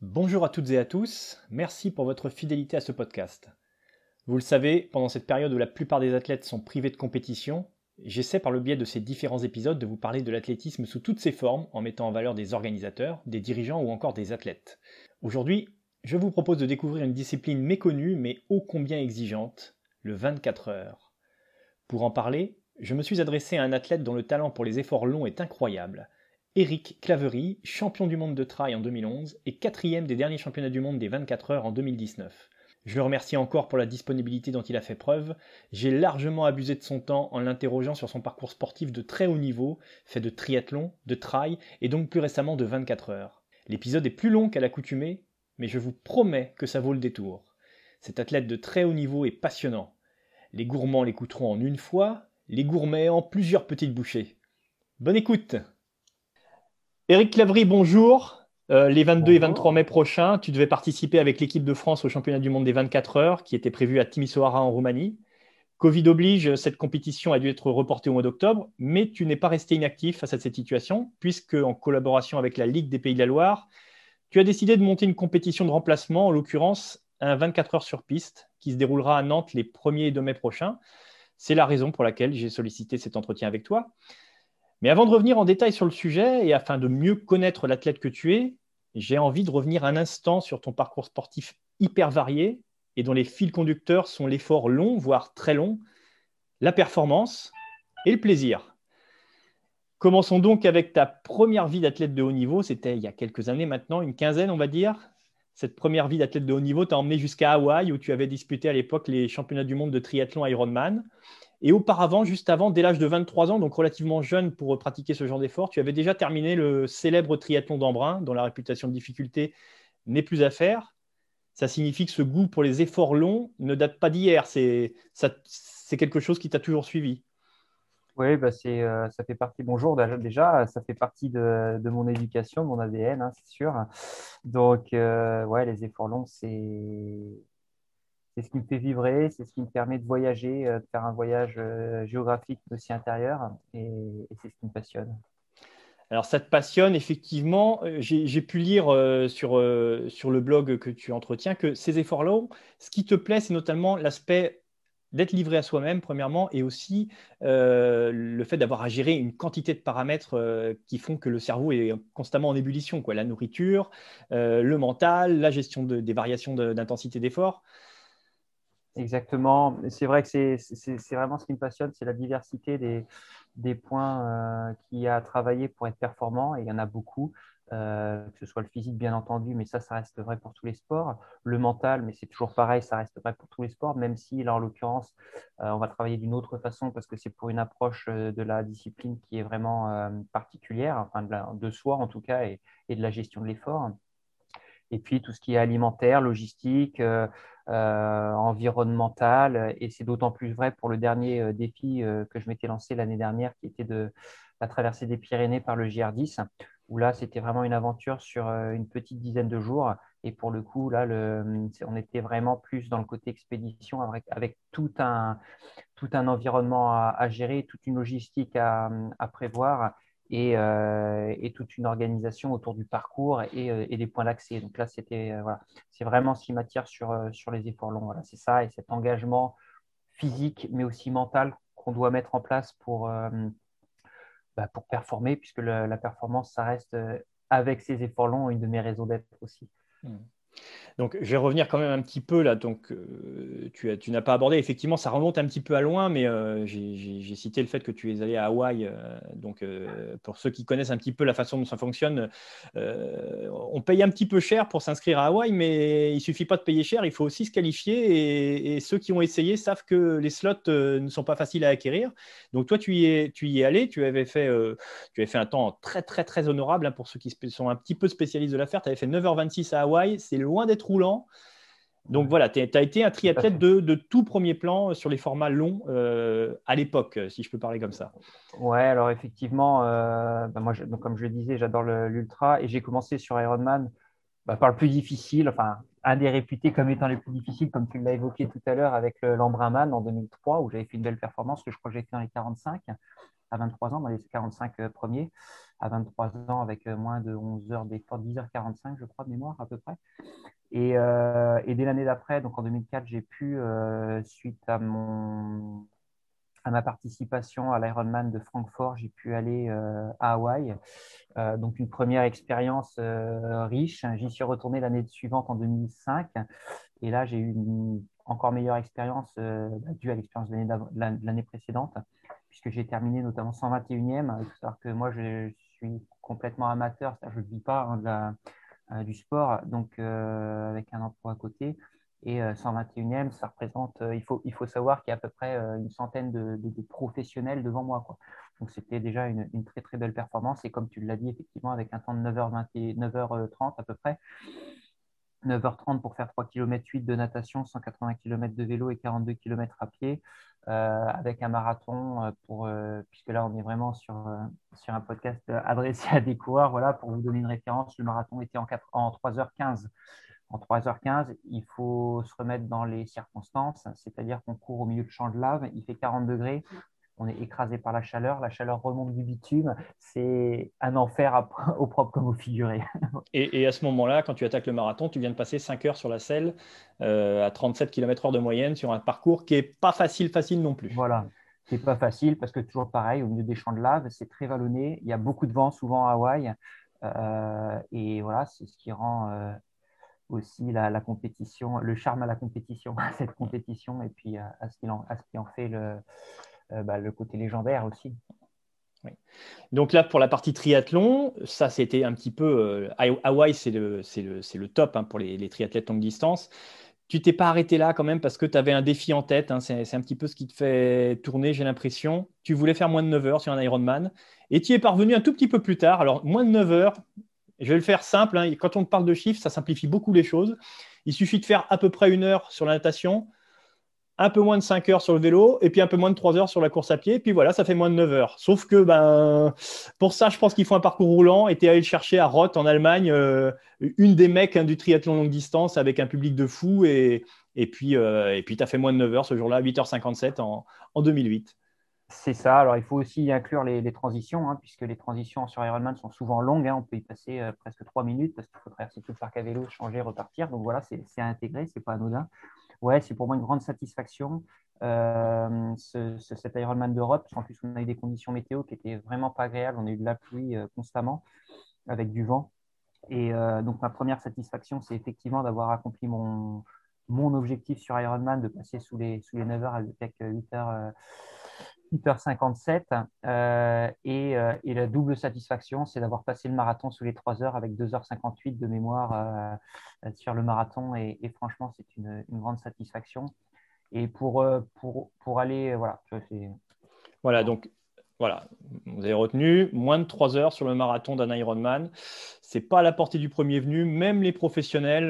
Bonjour à toutes et à tous, merci pour votre fidélité à ce podcast. Vous le savez, pendant cette période où la plupart des athlètes sont privés de compétition, j'essaie par le biais de ces différents épisodes de vous parler de l'athlétisme sous toutes ses formes en mettant en valeur des organisateurs, des dirigeants ou encore des athlètes. Aujourd'hui, je vous propose de découvrir une discipline méconnue mais ô combien exigeante, le 24 heures. Pour en parler, je me suis adressé à un athlète dont le talent pour les efforts longs est incroyable. Eric Clavery, champion du monde de trail en 2011 et quatrième des derniers championnats du monde des 24 heures en 2019. Je le remercie encore pour la disponibilité dont il a fait preuve. J'ai largement abusé de son temps en l'interrogeant sur son parcours sportif de très haut niveau, fait de triathlon, de trail et donc plus récemment de 24 heures. L'épisode est plus long qu'à l'accoutumée, mais je vous promets que ça vaut le détour. Cet athlète de très haut niveau est passionnant. Les gourmands l'écouteront en une fois, les gourmets en plusieurs petites bouchées. Bonne écoute Éric Clavry, bonjour. Euh, les 22 et 23 mai prochains, tu devais participer avec l'équipe de France au championnat du monde des 24 heures qui était prévu à Timisoara en Roumanie. Covid oblige, cette compétition a dû être reportée au mois d'octobre, mais tu n'es pas resté inactif face à cette situation, puisque en collaboration avec la Ligue des Pays de la Loire, tu as décidé de monter une compétition de remplacement, en l'occurrence un 24 heures sur piste, qui se déroulera à Nantes les 1er et 2 mai prochains. C'est la raison pour laquelle j'ai sollicité cet entretien avec toi. Mais avant de revenir en détail sur le sujet et afin de mieux connaître l'athlète que tu es, j'ai envie de revenir un instant sur ton parcours sportif hyper varié et dont les fils conducteurs sont l'effort long, voire très long, la performance et le plaisir. Commençons donc avec ta première vie d'athlète de haut niveau. C'était il y a quelques années maintenant, une quinzaine, on va dire. Cette première vie d'athlète de haut niveau t'a emmené jusqu'à Hawaï, où tu avais disputé à l'époque les championnats du monde de triathlon Ironman. Et auparavant, juste avant, dès l'âge de 23 ans, donc relativement jeune pour pratiquer ce genre d'effort, tu avais déjà terminé le célèbre triathlon d'Embrun, dont la réputation de difficulté n'est plus à faire. Ça signifie que ce goût pour les efforts longs ne date pas d'hier. C'est quelque chose qui t'a toujours suivi. Oui, bah euh, ça fait partie, bonjour déjà, ça fait partie de, mon éducation, de mon ADN, hein, c'est sûr. Donc, euh, ouais, les efforts longs, c'est ce qui me fait vibrer, c'est ce qui me permet de voyager, euh, de faire un voyage géographique mais aussi intérieur, et, c'est ce qui me passionne. Alors, ça te passionne, effectivement. J'ai pu lire sur, sur le blog que tu entretiens que ces efforts longs, ce qui te plaît, c'est notamment l'aspect d'être livré à soi-même, premièrement, et aussi euh, le fait d'avoir à gérer une quantité de paramètres euh, qui font que le cerveau est constamment en ébullition. Quoi. La nourriture, euh, le mental, la gestion des variations d'intensité d'effort. Exactement. C'est vrai que c'est vraiment ce qui me passionne, c'est la diversité des, des points qu'il y a à travailler pour être performant, et il y en a beaucoup. Euh, que ce soit le physique bien entendu, mais ça, ça reste vrai pour tous les sports. Le mental, mais c'est toujours pareil, ça reste vrai pour tous les sports, même si là, en l'occurrence, euh, on va travailler d'une autre façon parce que c'est pour une approche euh, de la discipline qui est vraiment particulière, enfin de, soi en tout cas, et, de la gestion de l'effort. Et puis tout ce qui est alimentaire, logistique, environnemental, et c'est d'autant plus vrai pour le dernier défi que je m'étais lancé l'année dernière, qui était de la traversée des Pyrénées par le JR10 où là, c'était vraiment une aventure sur euh, une petite dizaine de jours. Et pour le coup, là, on était vraiment plus dans le côté expédition avec, tout, un, tout un environnement à, gérer, toute une logistique à, prévoir euh, et, toute une organisation autour du parcours et, euh, des points d'accès. Donc là, c'était voilà, c'est vraiment ce qui m'attire sur, sur les efforts longs. Voilà, c'est ça et cet engagement physique, mais aussi mental qu'on doit mettre en place pour, bah, pour performer, puisque la performance, ça reste euh, avec ces efforts longs une de mes raisons d'être aussi. Mmh. Donc, je vais revenir quand même un petit peu là. Donc, euh, tu, n'as pas abordé. Effectivement, ça remonte un petit peu à loin, mais euh, j'ai cité le fait que tu es allé à Hawaï. Euh, donc, pour ceux qui connaissent un petit peu la façon dont ça fonctionne, on paye un petit peu cher pour s'inscrire à Hawaï, mais il suffit pas de payer cher. Il faut aussi se qualifier. Et, ceux qui ont essayé savent que les slots ne sont pas faciles à acquérir. Donc, toi, tu y es, tu y es allé. Tu avais fait, tu avais fait un temps très, très, très honorable hein, pour ceux qui sont un petit peu spécialistes de l'affaire. Tu avais fait 9h26 à Hawaï. C'est loin d'être roulant. Donc voilà, tu as été un triathlète de, tout premier plan sur les formats longs euh, à l'époque, si je peux parler comme ça. Ouais, alors effectivement, euh, bah, moi, comme je le disais, j'adore l'ultra et j'ai commencé sur Ironman bah, par le plus difficile, enfin, un des réputés comme étant le plus difficile, comme tu l'as évoqué tout à l'heure avec l'Embrunman en 2003, où j'avais fait une belle performance, que je crois que j'ai fait dans les 45. à 23 ans, dans les 45 premiers, à 23 ans avec moins de 11 heures d'effort, 10h45, je crois, de mémoire à peu près. Et, et dès l'année d'après, donc en 2004, j'ai pu, suite à mon à ma participation à l'Ironman de Francfort, j'ai pu aller euh, à Hawaï. Euh, donc une première expérience euh, riche. J'y suis retourné l'année suivante en 2005. Et là, j'ai eu une encore meilleure expérience bah, due à l'expérience de l'année précédente, puisque j'ai terminé notamment 121e. Il que moi, suis complètement amateur, je ne vis pas hein, du sport, donc avec un emploi à côté. Et 121e, euh, ça représente, euh, il, faut, il faut savoir qu'il y a à peu près euh, une centaine de, professionnels devant moi. Quoi. Donc c'était déjà une, très très belle performance. Et comme tu l'as dit, effectivement, avec un temps de 9h20, 9h30 à peu près, 9h30 pour faire 3 km 8 de natation, 180 km de vélo et 42 km à pied, avec un marathon, pour, puisque là on est vraiment sur, sur un podcast adressé à des coureurs. Voilà, pour vous donner une référence, le marathon était en, 4, en 3h15 en 3h15, il faut se remettre dans les circonstances, c'est-à-dire qu'on court au milieu de champs de lave, il fait 40 degrés, on est écrasé par la chaleur, la chaleur remonte du bitume, c'est un enfer au propre comme au figuré. et, à ce moment-là, quand tu attaques le marathon, tu viens de passer 5 heures sur la selle euh, à 37 km/h de moyenne sur un parcours qui n'est pas facile, facile non plus. Voilà, c'est pas facile parce que toujours pareil, au milieu des champs de lave, c'est très vallonné, il y a beaucoup de vent souvent à Hawaï. Euh, et voilà, c'est ce qui rend euh, aussi la, compétition, le charme à la compétition, à cette compétition, et puis à, ce, qui en, à ce qui en fait le, euh, bah, le côté légendaire aussi. Donc là, pour la partie triathlon, ça c'était un petit peu. Euh, Hawaï, c'est le, top hein, pour les, triathlètes longue distance. Tu t'es pas arrêté là quand même parce que tu avais un défi en tête. Hein, c'est un petit peu ce qui te fait tourner, j'ai l'impression. Tu voulais faire moins de 9 heures sur un Ironman et tu es parvenu un tout petit peu plus tard. Alors, moins de 9 heures, je vais le faire simple. Hein. Quand on parle de chiffres, ça simplifie beaucoup les choses. Il suffit de faire à peu près une heure sur la natation, un peu moins de 5 heures sur le vélo, et puis un peu moins de 3 heures sur la course à pied. Et puis voilà, ça fait moins de 9 heures. Sauf que ben, pour ça, je pense qu'il faut un parcours roulant. Et tu es allé chercher à Roth, en Allemagne, euh, une des mecs hein, du triathlon longue distance avec un public de fou. Et, puis, euh, tu as fait moins de 9 heures ce jour-là, 8h57 en, en 2008. C'est ça. Alors, il faut aussi inclure les, transitions, hein, puisque les transitions sur Ironman sont souvent longues. Hein. On peut y passer euh, presque trois minutes parce qu'il faut traverser tout le parc à vélo, changer, repartir. Donc voilà, c'est à intégrer, c'est pas anodin. Ouais, c'est pour moi une grande satisfaction. Euh, cet Ironman d'Europe, en plus, on a eu des conditions météo qui étaient vraiment pas agréables. On a eu de la pluie euh, constamment avec du vent. Et donc, ma première satisfaction, c'est effectivement d'avoir accompli mon, mon objectif sur Ironman, de passer sous les, sous les 9 heures avec 8 heures 8h57. Euh, et, euh, et, la double satisfaction, c'est d'avoir passé le marathon sous les 3 heures avec 2h58 de mémoire euh, sur le marathon. Et, franchement, c'est une, grande satisfaction. Et pour, pour, pour aller, voilà. Voilà, donc voilà, vous avez retenu moins de 3 heures sur le marathon d'un Ironman. C'est pas à la portée du premier venu. Même les professionnels,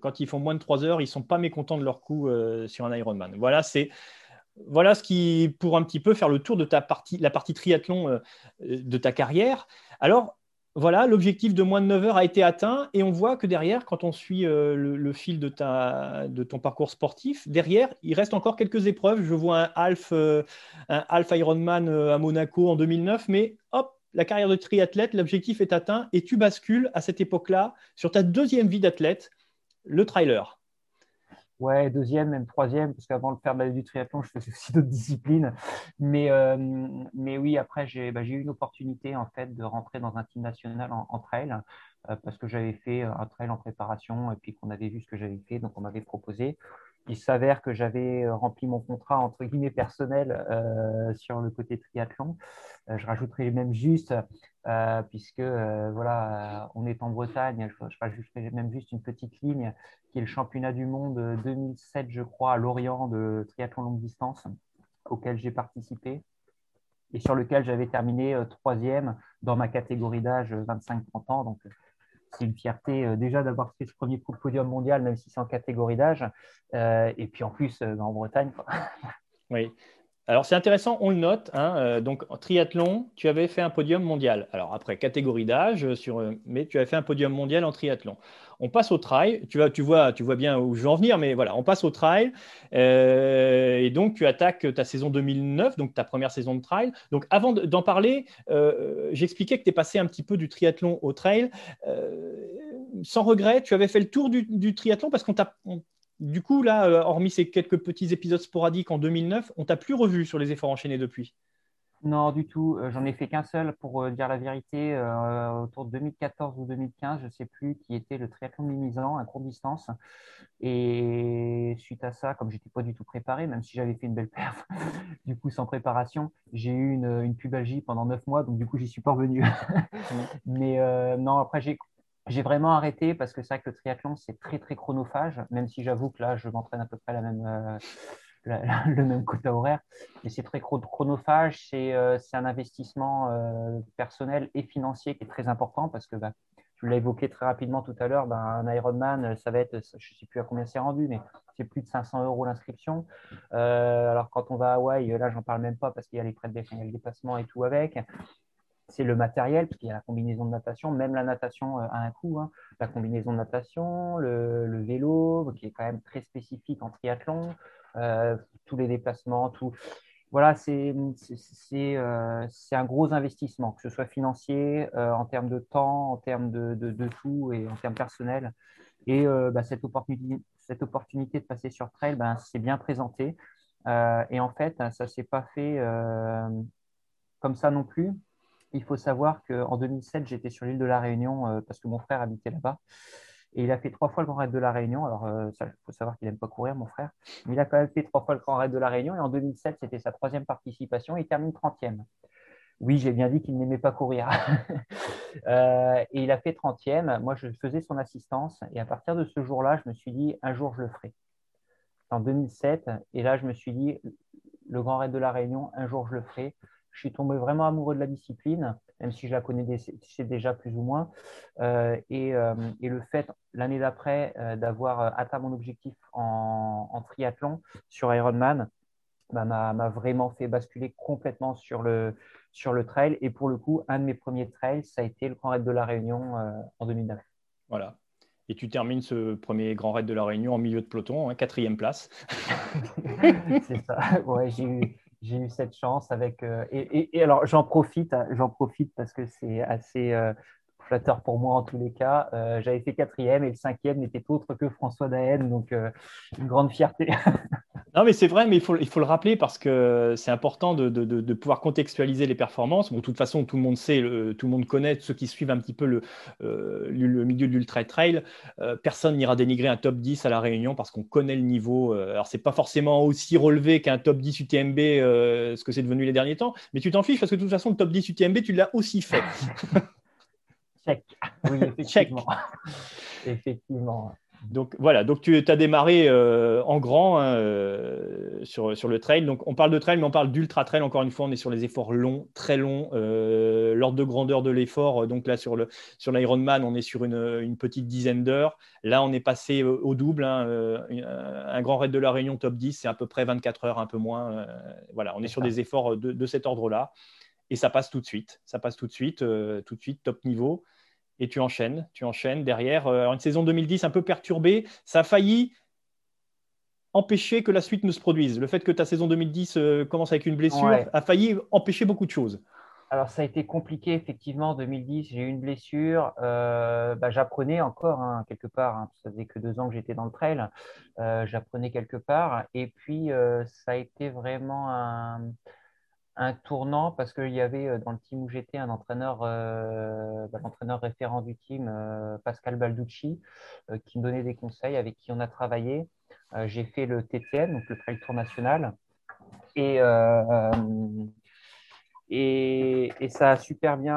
quand ils font moins de 3 heures, ils sont pas mécontents de leur coup sur un Ironman. Voilà, c'est voilà ce qui pour un petit peu faire le tour de ta partie, la partie triathlon euh, de ta carrière. Alors, voilà, l'objectif de moins de 9 heures a été atteint et on voit que derrière, quand on suit euh, le, fil de, ton parcours sportif, derrière, il reste encore quelques épreuves. Je vois un half, euh, un half Ironman à Monaco en 2009, mais hop, la carrière de triathlète, l'objectif est atteint et tu bascules à cette époque-là sur ta deuxième vie d'athlète, le trailer. Ouais, deuxième, même troisième, parce qu'avant de faire du triathlon, je faisais aussi d'autres disciplines. Mais, euh, mais oui, après, bah, j'ai eu une opportunité en fait de rentrer dans un team national en, trail, euh, parce que j'avais fait un trail en préparation et puis qu'on avait vu ce que j'avais fait, donc on m'avait proposé il s'avère que j'avais euh, rempli mon contrat entre guillemets personnel euh, sur le côté triathlon. Euh, je rajouterai même juste, puisque voilà, on est en Bretagne, je, rajouterai même juste une petite ligne qui est le championnat du monde 2007, je crois, à Lorient de triathlon longue distance, auquel j'ai participé et sur lequel j'avais terminé troisième dans ma catégorie d'âge 25-30 ans. Donc, c'est une fierté euh, déjà d'avoir fait ce premier podium mondial, même si c'est en catégorie d'âge. Euh, et puis en plus, euh, en Bretagne. Oui. Alors c'est intéressant, on le note. Hein, euh, donc triathlon, tu avais fait un podium mondial. Alors après catégorie d'âge, euh, euh, mais tu avais fait un podium mondial en triathlon. On passe au trail. Tu, vois, tu, vois, tu vois bien où je veux en venir, mais voilà, on passe au trail. et donc tu attaques ta saison 2009, donc ta première saison de trail. Donc avant d'en parler, j'expliquais que tu es passé un petit peu du triathlon au trail. sans regret, tu avais fait le tour du triathlon parce qu'on t'a du coup, là, euh, hormis ces quelques petits épisodes sporadiques en 2009, on t'a plus revu sur les efforts enchaînés depuis? Non, du tout. Euh, j'en ai fait qu'un seul, pour euh, dire la vérité, autour de 2014 ou 2015, je ne sais plus, qui était le triathlon minimisant, un court distance. Et suite à ça, comme j'étais pas du tout préparé, même si j'avais fait une belle perf, du coup, sans préparation, j'ai eu une, une, pubalgie pendant neuf mois, donc du coup, j'y suis pas revenu. Mais non, après, j'ai j'ai vraiment arrêté parce que c'est vrai que le triathlon, c'est très, très chronophage, même si j'avoue que là, je m'entraîne à peu près la même, euh, le même quota horaire. Mais c'est très chronophage, c'est euh, un investissement euh, personnel et financier qui est très important parce que bah, tu l'as évoqué très rapidement tout à l'heure, bah, un Ironman, ça va être, je ne sais plus à combien c'est rendu, mais c'est plus de 500 euros l'inscription. alors quand on va à Hawaï, là, j'en parle même pas parce qu'il y a les frais de déplacement et tout avec c'est le matériel, parce qu'il y a la combinaison de natation, même la natation euh, a un coût. Hein. La combinaison de natation, le, vélo, qui est quand même très spécifique en triathlon, euh, tous les déplacements, tout. Voilà, c'est euh, un gros investissement, que ce soit financier, en termes de temps, en termes de, de, tout et en termes personnels. Et bah, cette, opportunité, cette opportunité de passer sur trail, ben, c'est bien présenté. et en fait, ça ne s'est pas fait comme ça non plus il faut savoir qu'en 2007, j'étais sur l'île de la Réunion euh, parce que mon frère habitait là-bas. Et il a fait trois fois le Grand Raid de la Réunion. Alors, il euh, faut savoir qu'il n'aime pas courir, mon frère. Mais il a quand même fait trois fois le Grand Raid de la Réunion. Et en 2007, c'était sa troisième participation. Il termine 30e. Oui, j'ai bien dit qu'il n'aimait pas courir. Euh, et il a fait 30e. Moi, je faisais son assistance. Et à partir de ce jour-là, je me suis dit, un jour, je le ferai. En 2007. Et là, je me suis dit, le Grand Raid de la Réunion, un jour, je le ferai je suis tombé vraiment amoureux de la discipline, même si je la connais déjà plus ou moins. Euh, euh, et, le fait, l'année d'après, euh, d'avoir atteint mon objectif en, triathlon sur Ironman, bah, m'a vraiment fait basculer complètement sur le, sur le trail. Et pour le coup, un de mes premiers trails, ça a été le Grand Raid de la Réunion en 2009. Voilà. Et tu termines ce premier Grand Raid de la Réunion en milieu de peloton, hein, quatrième place. C'est ça. Ouais, j'ai eu j'ai eu cette chance avec. Euh, et, alors, j'en profite, j'en profite parce que c'est assez euh, flatteur pour moi en tous les cas. Euh, j'avais fait quatrième et le cinquième n'était autre que François Daen, donc une grande fierté. Non, mais c'est vrai, mais il faut, il faut le rappeler parce que c'est important de, de, de, pouvoir contextualiser les performances. Bon, de toute façon, tout le monde sait, tout le monde connaît, ceux qui suivent un petit peu le, euh, le milieu de l'ultra trail, euh, personne n'ira dénigrer un top 10 à la Réunion parce qu'on connaît le niveau. Euh, alors, c'est pas forcément aussi relevé qu'un top 10 UTMB, ce que c'est devenu les derniers temps, mais tu t'en fiches parce que de toute façon, le top 10 UTMB, tu l'as aussi fait. Check. Oui, effectivement. effectivement. Donc voilà, donc tu as démarré euh, en grand hein, euh, sur, sur le trail. Donc on parle de trail, mais on parle d'ultra trail. Encore une fois, on est sur les efforts longs, très longs. Euh, L'ordre de grandeur de l'effort, donc là sur le sur l'Ironman, on est sur une, petite dizaine d'heures. Là, on est passé au double. Hein, un grand raid de la Réunion top 10, c'est à peu près 24 heures, un peu moins. voilà, on est sur des efforts de, de cet ordre-là. Et ça passe tout de suite. Ça passe tout de suite, tout de suite, top niveau et tu enchaînes, tu enchaînes derrière. Euh, une saison 2010 un peu perturbée, ça a failli empêcher que la suite ne se produise. Le fait que ta saison 2010 euh, commence avec une blessure a failli empêcher beaucoup de choses. Alors ça a été compliqué effectivement. En 2010, j'ai eu une blessure. Euh, bah, j'apprenais encore hein, quelque part. Hein, ça faisait que deux ans que j'étais dans le trail. j'apprenais quelque part. Et puis ça a été vraiment un un tournant parce qu'il y avait euh, dans le team où j'étais un entraîneur, euh, bah, l'entraîneur référent du team, euh, Pascal Balducci, qui me donnait des conseils, avec qui on a travaillé. j'ai fait le TTN, donc le Trail Tour National, et, et, et, ça a super bien,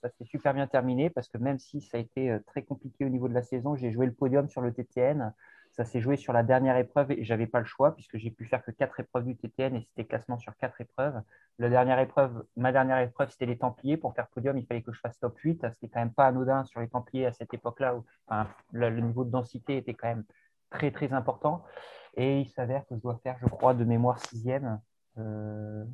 ça s'est super bien terminé parce que même si ça a été très compliqué au niveau de la saison, j'ai joué le podium sur le TTN. Ça s'est joué sur la dernière épreuve et j'avais pas le choix puisque j'ai pu faire que quatre épreuves du TTN et c'était classement sur quatre épreuves. La dernière épreuve, ma dernière épreuve, c'était les Templiers. Pour faire podium, il fallait que je fasse top 8. C'était quand même pas anodin sur les Templiers à cette époque-là où le, niveau de densité était quand même très très important. Et il s'avère que je dois faire, je crois, de mémoire sixième. Euh,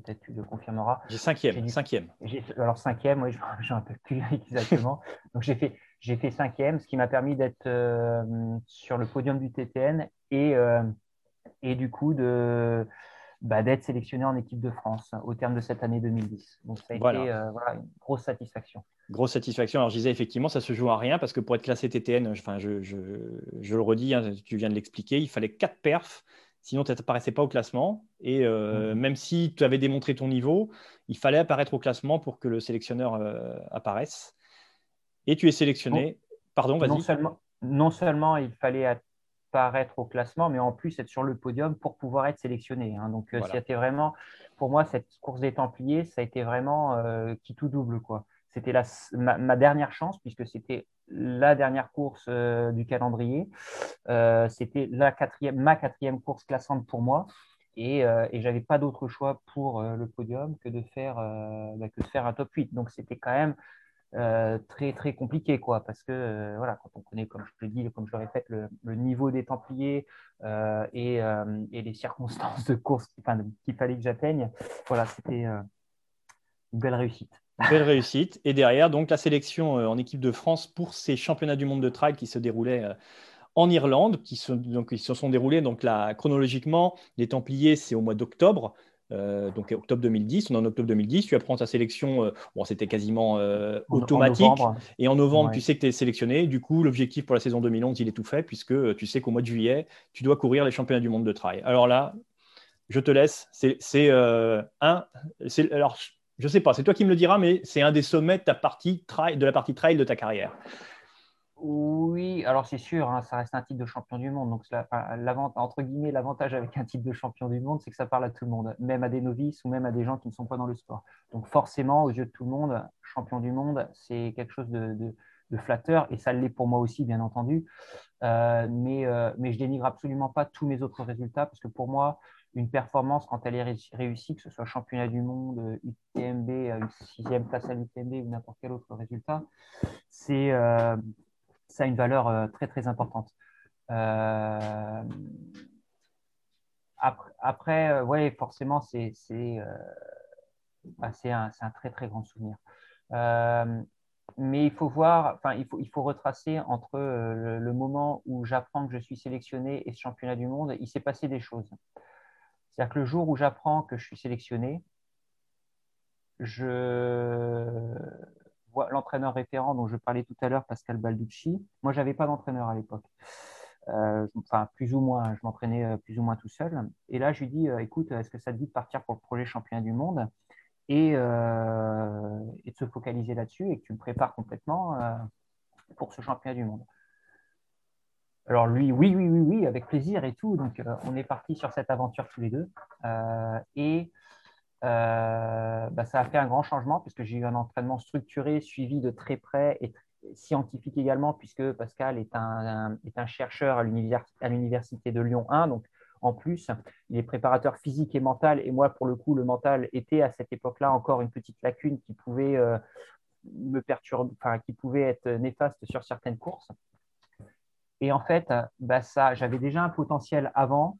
peut-être tu le confirmeras. J'ai cinquième. cinquième. Alors cinquième, oui, je un peu plus exactement. Donc j'ai fait, j'ai fait cinquième, ce qui m'a permis d'être euh, sur le podium du TTN et, euh, et du coup de, bah, d'être sélectionné en équipe de France au terme de cette année 2010. Donc ça a été voilà, une grosse satisfaction. Grosse satisfaction. Alors je disais effectivement, ça se joue à rien parce que pour être classé TTN, enfin, je, je, je le redis, hein, tu viens de l'expliquer, il fallait quatre perfs Sinon, tu n'apparaissais pas au classement. Et euh, même si tu avais démontré ton niveau, il fallait apparaître au classement pour que le sélectionneur euh, apparaisse. Et tu es sélectionné. Pardon, vas-y. Non seulement, non seulement il fallait apparaître au classement, mais en plus être sur le podium pour pouvoir être sélectionné. Hein. Donc, euh, c'était vraiment, pour moi, cette course des Templiers, ça a été vraiment qui tout double. quoi. C'était ma, dernière chance, puisque c'était la dernière course euh, du calendrier. Euh, c'était quatrième, ma quatrième course classante pour moi. Et, euh, et je n'avais pas d'autre choix pour le podium que de, faire, bah, que de faire un top 8. Donc c'était quand même très très compliqué quoi parce que voilà quand on connaît comme je le dis comme je le répète le, niveau des Templiers et, et, les circonstances de course qu'il fallait que j'atteigne voilà c'était une belle réussite Belle réussite. Et derrière, donc la sélection euh, en équipe de France pour ces championnats du monde de trail qui se déroulaient euh, en Irlande, qui se, donc, se sont déroulés donc là, chronologiquement. Les Templiers, c'est au mois d'octobre. Euh, donc octobre 2010, on est en octobre 2010, tu apprends ta sélection, bon, c'était quasiment automatique. et en novembre, tu sais que tu es sélectionné. Du coup, l'objectif pour la saison 2011, il est tout fait, puisque tu sais qu'au mois de juillet, tu dois courir les championnats du monde de trail. Alors là, je te laisse. C'est un. Alors, je sais pas, c'est toi qui me le diras, mais c'est un des sommets de, la partie trail de ta carrière. Oui, alors c'est sûr, hein, ça reste un titre de champion du monde. Donc, entre guillemets, l'avantage avec un titre de champion du monde, c'est que ça parle à tout le monde, même à des novices ou même à des gens qui ne sont pas dans le sport. Donc, forcément, aux yeux de tout le monde, champion du monde, c'est quelque chose de, flatteur et ça l'est pour moi aussi, bien entendu. Euh, mais, euh, mais je dénigre absolument pas tous mes autres résultats parce que pour moi, une performance, quand elle est réussie, que ce soit championnat du monde, UTMB, une sixième place à l'UTMB ou n'importe quel autre résultat, c'est, euh, ça a une valeur euh, très très importante. Euh, après, ouais, forcément, bah, c'est, un, très très grand souvenir. mais il faut voir, enfin, il faut, il faut retracer entre le, le moment où j'apprends que je suis sélectionné et ce championnat du monde, il s'est passé des choses. C'est-à-dire que le jour où j'apprends que je suis sélectionné, je vois l'entraîneur référent dont je parlais tout à l'heure, Pascal Balducci. Moi, je n'avais pas d'entraîneur à l'époque. Euh, enfin, plus ou moins, je m'entraînais euh, plus ou moins tout seul. Et là, je lui dis, euh, écoute, est-ce que ça te dit de partir pour le projet championnat du monde et, de se focaliser là-dessus et que tu me prépares complètement pour ce championnat du monde? Alors lui, oui, oui, oui, oui, avec plaisir et tout. Donc euh, on est parti sur cette aventure tous les deux. Euh, et euh, bah, ça a fait un grand changement puisque j'ai eu un entraînement structuré, suivi de très près et scientifique également, puisque Pascal est un, est un chercheur à l'université de Lyon 1. Donc en plus, il est préparateur physique et mental. Et moi, pour le coup, le mental était à cette époque-là encore une petite lacune qui pouvait me perturber, qui pouvait être néfaste sur certaines courses. Et en fait, bah ça, j'avais déjà un potentiel avant.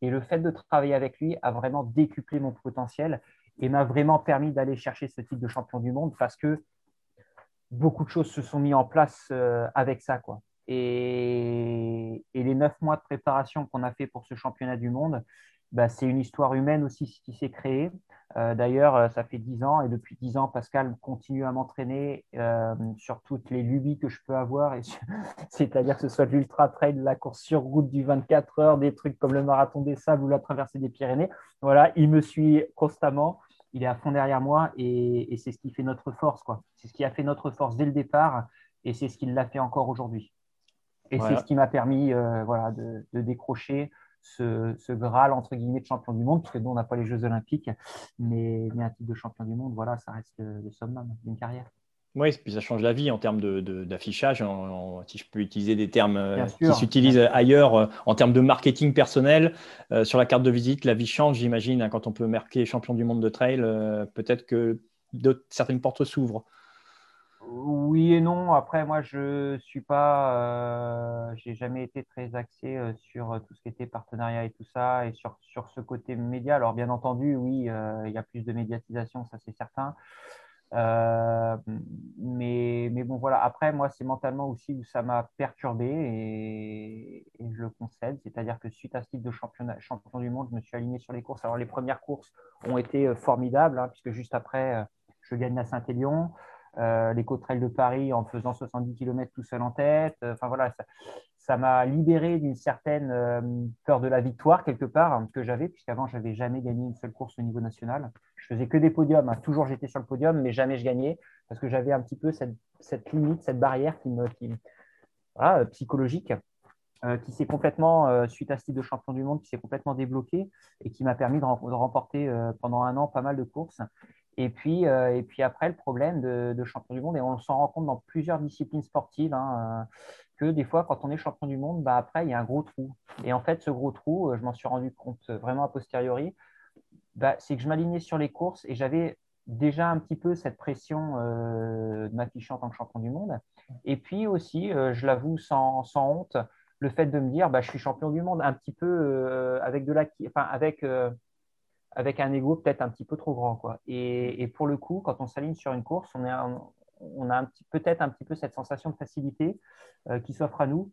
Et le fait de travailler avec lui a vraiment décuplé mon potentiel et m'a vraiment permis d'aller chercher ce titre de champion du monde parce que beaucoup de choses se sont mises en place euh, avec ça. Et les neuf mois de préparation qu'on a fait pour ce championnat du monde, bah, c'est une histoire humaine aussi qui s'est créée. Euh, d'ailleurs, euh, ça fait dix ans et depuis dix ans, Pascal continue à m'entraîner euh, sur toutes les lubies que je peux avoir, c'est-à-dire que ce soit l'ultra trail, la course sur route du 24 heures, des trucs comme le marathon des sables ou la traversée des Pyrénées. Voilà, il me suit constamment, il est à fond derrière moi et, c'est ce qui fait notre force, quoi. C'est ce qui a fait notre force dès le départ et c'est ce qui l'a fait encore aujourd'hui. Et c'est ce qui m'a permis, voilà, de, de décrocher ce, Graal entre guillemets de champion du monde, parce que nous, on n'a pas les Jeux Olympiques, mais, un titre de champion du monde, voilà, ça reste le, summum d'une carrière. Oui, puis ça change la vie en termes d'affichage, si je peux utiliser des termes euh, qui s'utilisent ailleurs, euh, en termes de marketing personnel. Euh, sur la carte de visite, la vie change, j'imagine, hein, quand on peut marquer champion du monde de trail, peut-être que certaines portes s'ouvrent. Oui et non. Après, moi, je suis pas, j'ai jamais été très axé sur tout ce qui était partenariat et tout ça, et sur, sur ce côté média. Alors, bien entendu, oui, il y a plus de médiatisation, ça c'est certain. Euh, mais, mais, bon, voilà. Après, moi, c'est mentalement aussi où ça m'a perturbé et, je le concède. C'est-à-dire que suite à ce titre de championnat, champion du monde, je me suis aligné sur les courses. Alors, les premières courses ont été euh, formidables, hein, puisque juste après, euh, je gagne la Saint-Élion. Euh, les côtes de Paris en faisant 70 km tout seul en tête. Enfin voilà, ça m'a libéré d'une certaine peur de la victoire quelque part hein, que j'avais, puisqu'avant, je n'avais jamais gagné une seule course au niveau national je faisais que des podiums. Hein. Toujours, j'étais sur le podium, mais jamais je gagnais parce que j'avais un petit peu cette, limite, cette barrière qui me, voilà, euh, psychologique, euh, qui s'est complètement, euh, suite à ce titre de champion du monde, qui s'est complètement débloqué et qui m'a permis de, remporter pendant un an pas mal de courses. Et puis, et puis après, le problème de, champion du monde, et on s'en rend compte dans plusieurs disciplines sportives, hein, que des fois, quand on est champion du monde, bah, après, il y a un gros trou. Et en fait, ce gros trou, je m'en suis rendu compte vraiment a posteriori, bah, c'est que je m'alignais sur les courses et j'avais déjà un petit peu cette pression euh, de m'afficher en tant que champion du monde. Et puis aussi, euh, je l'avoue sans, honte, le fait de me dire bah, je suis champion du monde un petit peu euh, avec, de la, enfin, avec, avec un ego peut-être un petit peu trop grand. Quoi. Et, pour le coup, quand on s'aligne sur une course, on, est on a peut-être un petit peu cette sensation de facilité qui s'offre à nous.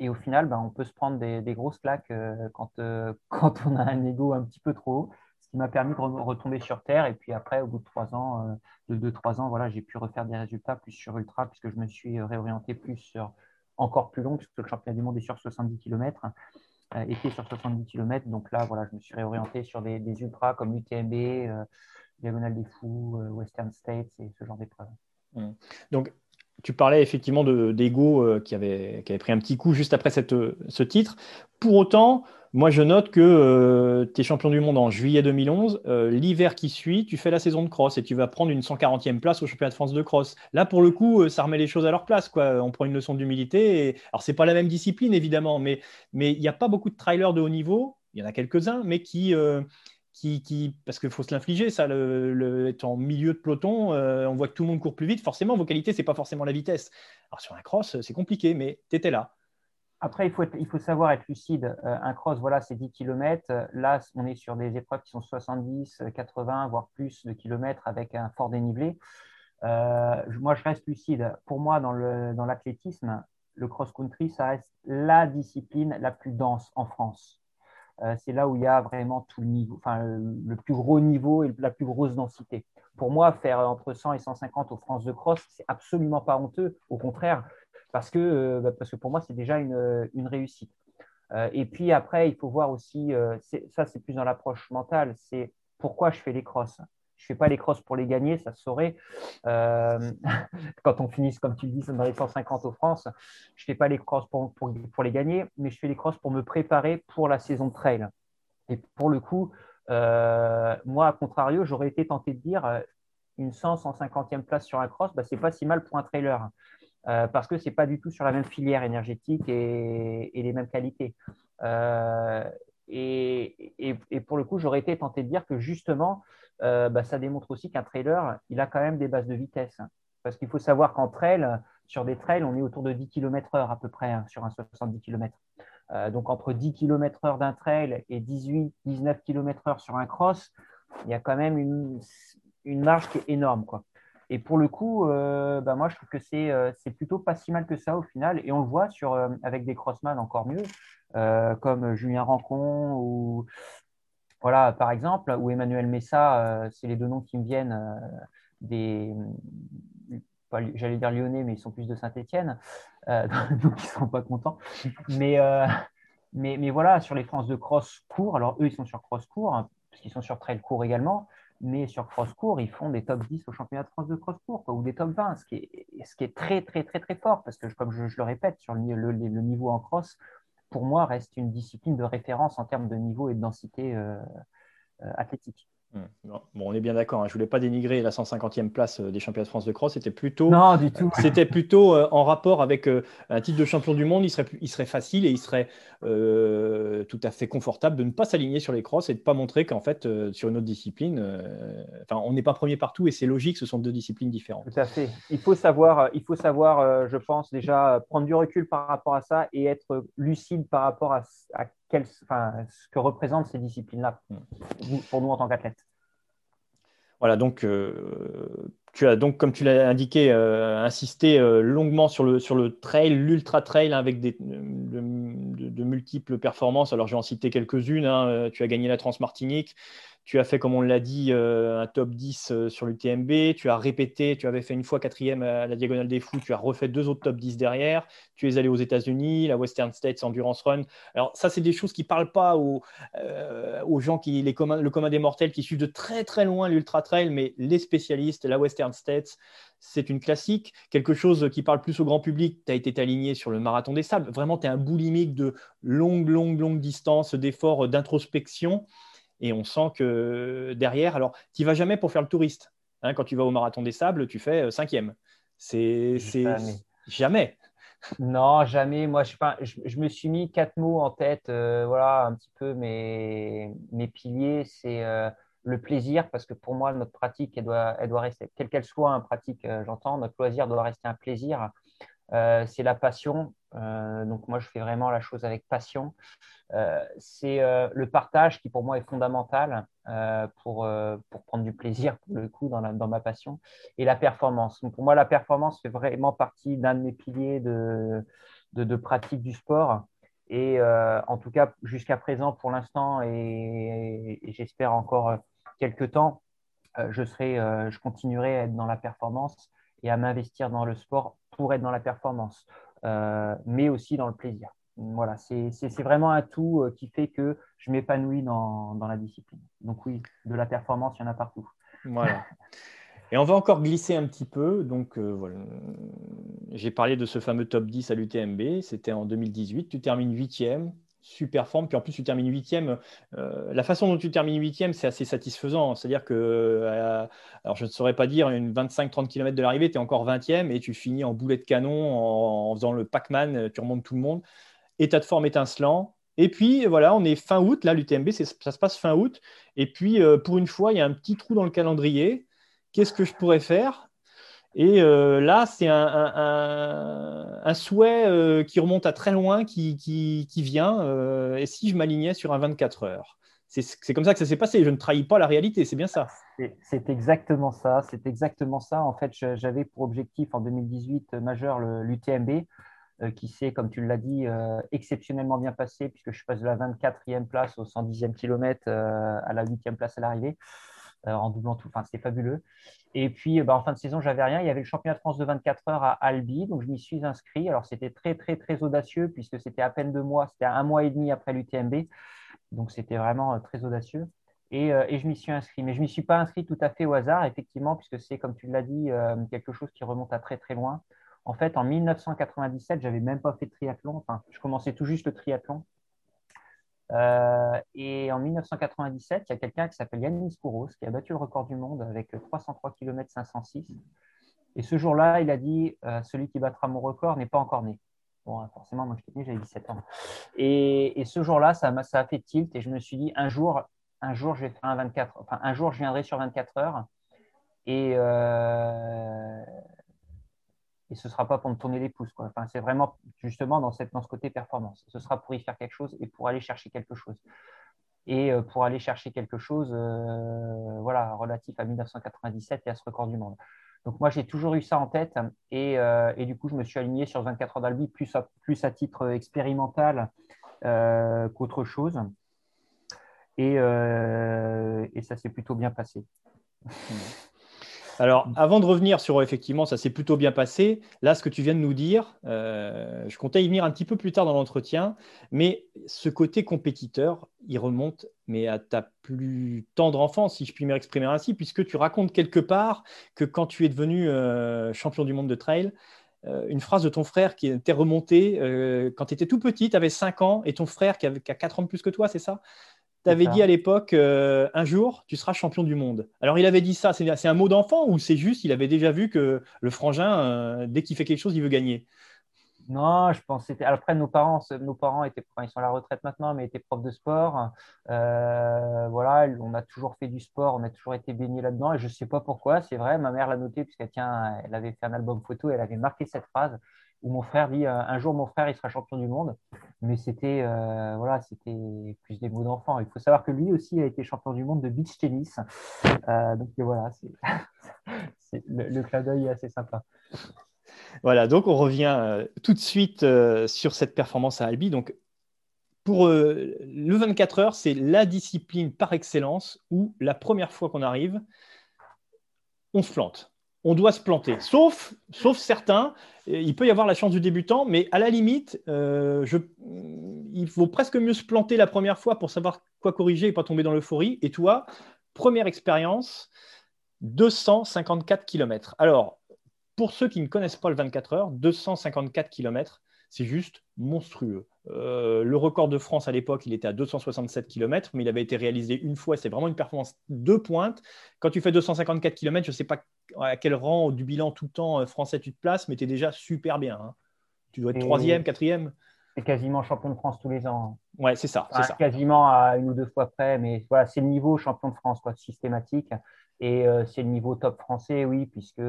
Et au final, bah, on peut se prendre des, des grosses claques quand, quand on a un ego un petit peu trop haut qui m'a permis de retomber sur terre. Et puis après, au bout de trois ans, euh, de deux, trois ans, voilà, j'ai pu refaire des résultats plus sur ultra, puisque je me suis euh, réorienté plus sur encore plus long, puisque le championnat du monde est sur 70 km, euh, était sur 70 km. Donc là, voilà, je me suis réorienté sur des, ultras comme l'UTMB, Diagonale des Fous, Western States et ce genre d'épreuves. Mmh. Donc, tu parlais effectivement d'ego qui, avait, qui avait pris un petit coup juste après cette, ce titre. Pour autant, moi, je note que euh, tu es champion du monde en juillet 2011. Euh, l'hiver qui suit, tu fais la saison de cross et tu vas prendre une 140e place au championnat de France de cross. Là, pour le coup, euh, ça remet les choses à leur place. Quoi. On prend une leçon d'humilité. Et... Alors, c'est pas la même discipline, évidemment, mais il n'y a pas beaucoup de trailers de haut niveau. Il y en a quelques-uns, mais qui, parce qu'il faut se l'infliger, ça, être en milieu de peloton, on voit que tout le monde court plus vite. Forcément, vos qualités, c'est pas forcément la vitesse. Alors, sur un cross, c'est compliqué, mais tu étais là. Après, il faut, savoir être lucide. Euh, un cross, voilà, c'est 10 km. Là, on est sur des épreuves qui sont 70, 80, voire plus de kilomètres avec un fort dénivelé. Euh, moi, je reste lucide. Pour moi, dans l'athlétisme, le cross-country, ça reste la discipline la plus dense en France. Euh, c'est là où il y a vraiment tout le niveau, enfin, le plus gros niveau et la plus grosse densité. Pour moi, faire entre 100 et 150 aux France de cross, c'est absolument pas honteux. Au contraire, parce que, euh, bah, parce que pour moi, c'est déjà une, une réussite. Euh, et puis après, il faut voir aussi, euh, ça c'est plus dans l'approche mentale, c'est pourquoi je fais les crosses. Je ne fais pas les crosses pour les gagner, ça se saurait. quand on finisse, comme tu le dis, dans les 150 aux France, je ne fais pas les crosses pour, pour, les gagner, mais je fais les crosses pour me préparer pour la saison de trail. Et pour le coup, moi, à contrario, j'aurais été tenté de dire une 100, 150e place sur un cross, bah, ce n'est pas si mal pour un trailer. Euh, parce que ce n'est pas du tout sur la même filière énergétique et, les mêmes qualités. Euh, et, pour le coup, j'aurais été tenté de dire que justement, euh, bah, ça démontre aussi qu'un trailer, il a quand même des bases de vitesse. Parce qu'il faut savoir qu'en trail, sur des trails, on est autour de 10 km/h à peu près hein, sur un 70 km. donc entre 10 km/h d'un trail et 18-19 km/h sur un cross, il y a quand même une, une marge qui est énorme. Quoi. Et pour le coup, euh, bah, moi, je trouve que euh, c'est plutôt pas si mal que ça au final. Et on le voit sur, euh, avec des crossman encore mieux, comme Julien Rancon ou, voilà, par exemple, ou Emmanuel Messa. c'est les deux noms qui me viennent des. J'allais dire lyonnais, mais ils sont plus de Saint-Etienne, donc ils ne seront pas contents. Mais, mais, mais, voilà, sur les France de cross court, alors eux, ils sont sur cross court, hein, parce qu'ils sont sur trail court également mais sur cross-court, ils font des top 10 au championnat de France de cross-court ou des top 20, ce qui, est, très, très, très, très fort, parce que, comme je, le répète, sur le, le, niveau en cross, pour moi, reste une discipline de référence en termes de niveau et de densité euh, euh, athlétique. Hmm. Bon, on est bien d'accord. Hein. Je ne voulais pas dénigrer la 150e place euh, des championnats de France de cross. C'était plutôt, non, du tout. C'était plutôt euh, en rapport avec euh, un titre de champion du monde. Il serait, il serait facile et il serait tout à fait confortable de ne pas s'aligner sur les crosses et de ne pas montrer qu'en fait, sur une autre discipline, enfin, on n'est pas premier partout et c'est logique. Ce sont deux disciplines différentes. Tout à fait. Il faut savoir, il faut savoir, je pense déjà prendre du recul par rapport à ça et être lucide par rapport à, à ce que représentent ces disciplines-là hmm. pour nous en tant qu'athlètes. Voilà, donc euh, tu as donc, comme tu l'as indiqué, euh, insisté euh, longuement sur le, sur le trail, l'ultra trail, hein, avec des, de, multiples performances. Alors, je vais en citer quelques-unes. Hein. Tu as gagné la Transmartinique, tu as fait, comme on l'a dit, euh, un top 10 euh, sur l'UTMB. Tu as répété, tu avais fait une fois quatrième à la Diagonale des Fous. Tu as refait deux autres top 10 derrière. Tu es allé aux États-Unis, la Western States Endurance Run. Alors, ça, c'est des choses qui ne parlent pas aux, euh, aux gens, qui, les le commun des mortels, qui suivent de très très loin l'Ultra Trail, mais les spécialistes, la Western States, c'est une classique. Quelque chose qui parle plus au grand public, tu as été aligné sur le marathon des sables. Vraiment, tu es un boulimique de longue, longue, longue distance, d'efforts, d'introspection. Et on sent que derrière, alors, tu n'y vas jamais pour faire le touriste. Hein, quand tu vas au Marathon des Sables, tu fais euh, cinquième. C'est jamais. jamais. Non, jamais. Moi, je, je, me suis mis quatre mots en tête. Euh, voilà, un petit peu mes, mes piliers. C'est euh, le plaisir, parce que pour moi, notre pratique, elle doit, elle doit rester, quelle qu'elle soit, un pratique, j'entends, notre loisir doit rester un plaisir. c'est la passion. Donc, moi, je fais vraiment la chose avec passion. Euh, c'est euh, le partage qui pour moi est fondamental euh, pour, pour prendre du plaisir pour le coup dans, dans, ma passion et la performance. pour moi, la performance fait vraiment partie d'un de mes piliers de, de, pratique du sport. Et en tout cas, jusqu'à présent, pour l'instant, et, j'espère encore quelques temps, je, serai, je continuerai à être dans la performance et à m'investir dans le sport pour être dans la performance, mais aussi dans le plaisir voilà, c'est vraiment un tout euh, qui fait que je m'épanouis dans, la discipline. Donc oui, de la performance, il y en a partout. Voilà. Et on va encore glisser un petit peu. Donc euh, voilà, j'ai parlé de ce fameux top 10 à l'UTMB. C'était en 2018. Tu termines huitième, super forme. Puis en plus, tu termines huitième. Euh, la façon dont tu termines huitième, c'est assez satisfaisant. C'est-à-dire que, alors je ne saurais pas dire, une 25-30 km de l'arrivée, tu es encore 20e et tu finis en boulet de canon en, faisant le Pac-Man. Tu remontes tout le monde état de forme étincelant. Et puis voilà, on est fin août, là l'UTMB, ça se passe fin août. Et puis euh, pour une fois, il y a un petit trou dans le calendrier. Qu'est-ce que je pourrais faire? Et euh, là, c'est un, souhait euh, qui remonte à très loin, qui, vient. et si je m'alignais sur un 24 heures? C'est comme ça que ça s'est passé. Je ne trahis pas la réalité, c'est bien ça. C'est exactement ça. C'est exactement ça. En fait, j'avais pour objectif en 2018 majeur l'UTMB. Euh, qui s'est, comme tu l'as dit, euh, exceptionnellement bien passé, puisque je passe de la 24e place au 110e kilomètre euh, à la 8e place à l'arrivée, en doublant tout. Enfin, c'était fabuleux. Et puis, bah, en fin de saison, j'avais rien. Il y avait le championnat de France de 24 heures à Albi, donc je m'y suis inscrit. Alors, c'était très, très, très audacieux, puisque c'était à peine deux mois, c'était un mois et demi après l'UTMB. Donc, c'était vraiment très audacieux. Et, je m'y suis inscrit. Mais je ne m'y suis pas inscrit tout à fait au hasard, effectivement, puisque c'est, comme tu l'as dit, quelque chose qui remonte à très, très loin. En fait, en 1997, je n'avais même pas fait de triathlon. Enfin, je commençais tout juste le triathlon. Euh, et en 1997, il y a quelqu'un qui s'appelle Yannis Kouros qui a battu le record du monde avec 303 km 506. Et ce jour-là, il a dit euh, Celui qui battra mon record n'est pas encore né. Bon, forcément, moi, je suis né, j'avais 17 ans. Et, ce jour-là, ça, ça, a fait tilt et je me suis dit Un jour, un jour, je vais faire un 24 Enfin, un jour, je viendrai sur 24 heures. Et, euh, et ce ne sera pas pour me tourner les pouces. Enfin, c'est vraiment justement dans, ce côté performance. Ce sera pour y faire quelque chose et pour aller chercher quelque chose. Et euh, pour aller chercher quelque chose euh, voilà, relatif à 1997 et à ce record du monde. Donc moi, j'ai toujours eu ça en tête et, euh, et, du coup, je me suis aligné sur 24 heures d'Albi plus à, plus à titre expérimental qu'autre chose. Et, et ça s'est plutôt bien passé. Alors, avant de revenir sur effectivement, ça s'est plutôt bien passé. Là, ce que tu viens de nous dire, euh, je comptais y venir un petit peu plus tard dans l'entretien, mais ce côté compétiteur, il remonte mais à ta plus tendre enfance, si je puis m'exprimer ainsi, puisque tu racontes quelque part que quand tu es devenu euh, champion du monde de trail, euh, une phrase de ton frère qui était remontée quand tu étais tout petit, tu avais 5 ans, et ton frère qui, avait, qui a 4 ans de plus que toi, c'est ça? Tu avais dit à l'époque, euh, un jour, tu seras champion du monde. Alors, il avait dit ça, c'est un mot d'enfant ou c'est juste, il avait déjà vu que le frangin, euh, dès qu'il fait quelque chose, il veut gagner? Non, je pense que c'était. Après, nos parents, nos parents étaient, ils sont à la retraite maintenant, mais étaient profs de sport. Euh, voilà, on a toujours fait du sport, on a toujours été baigné là-dedans. Et je ne sais pas pourquoi, c'est vrai, ma mère l'a noté, puisqu'elle tient, elle avait fait un album photo, elle avait marqué cette phrase où mon frère dit euh, un jour mon frère il sera champion du monde. Mais c'était euh, voilà, c'était plus des mots d'enfant. Il faut savoir que lui aussi a été champion du monde de beach tennis. donc voilà, le, le clin d'œil est assez sympa. Voilà, donc on revient euh, tout de suite euh, sur cette performance à Albi. Donc, pour euh, le 24 heures, c'est la discipline par excellence où la première fois qu'on arrive, on se plante. On doit se planter, sauf, sauf certains. Il peut y avoir la chance du débutant, mais à la limite, il faut presque mieux se planter la première fois pour savoir quoi corriger et pas tomber dans l'euphorie. Et toi, première expérience, 254 km. Alors, pour ceux qui ne connaissent pas le 24 heures, 254 km, c'est juste monstrueux. Euh, le record de France à l'époque, il était à 267 km, mais il avait été réalisé une fois. C'est vraiment une performance de pointe. Quand tu fais 254 km, je ne sais pas à quel rang du bilan tout le temps euh, français tu te places, mais tu es déjà super bien. Hein. Tu dois être troisième, quatrième. C'est quasiment champion de France tous les ans. Ouais, c'est ça, Quasiment à une ou deux fois près, mais voilà, c'est le niveau champion de France, quoi, systématique. Et euh, c'est le niveau top français, oui, puisque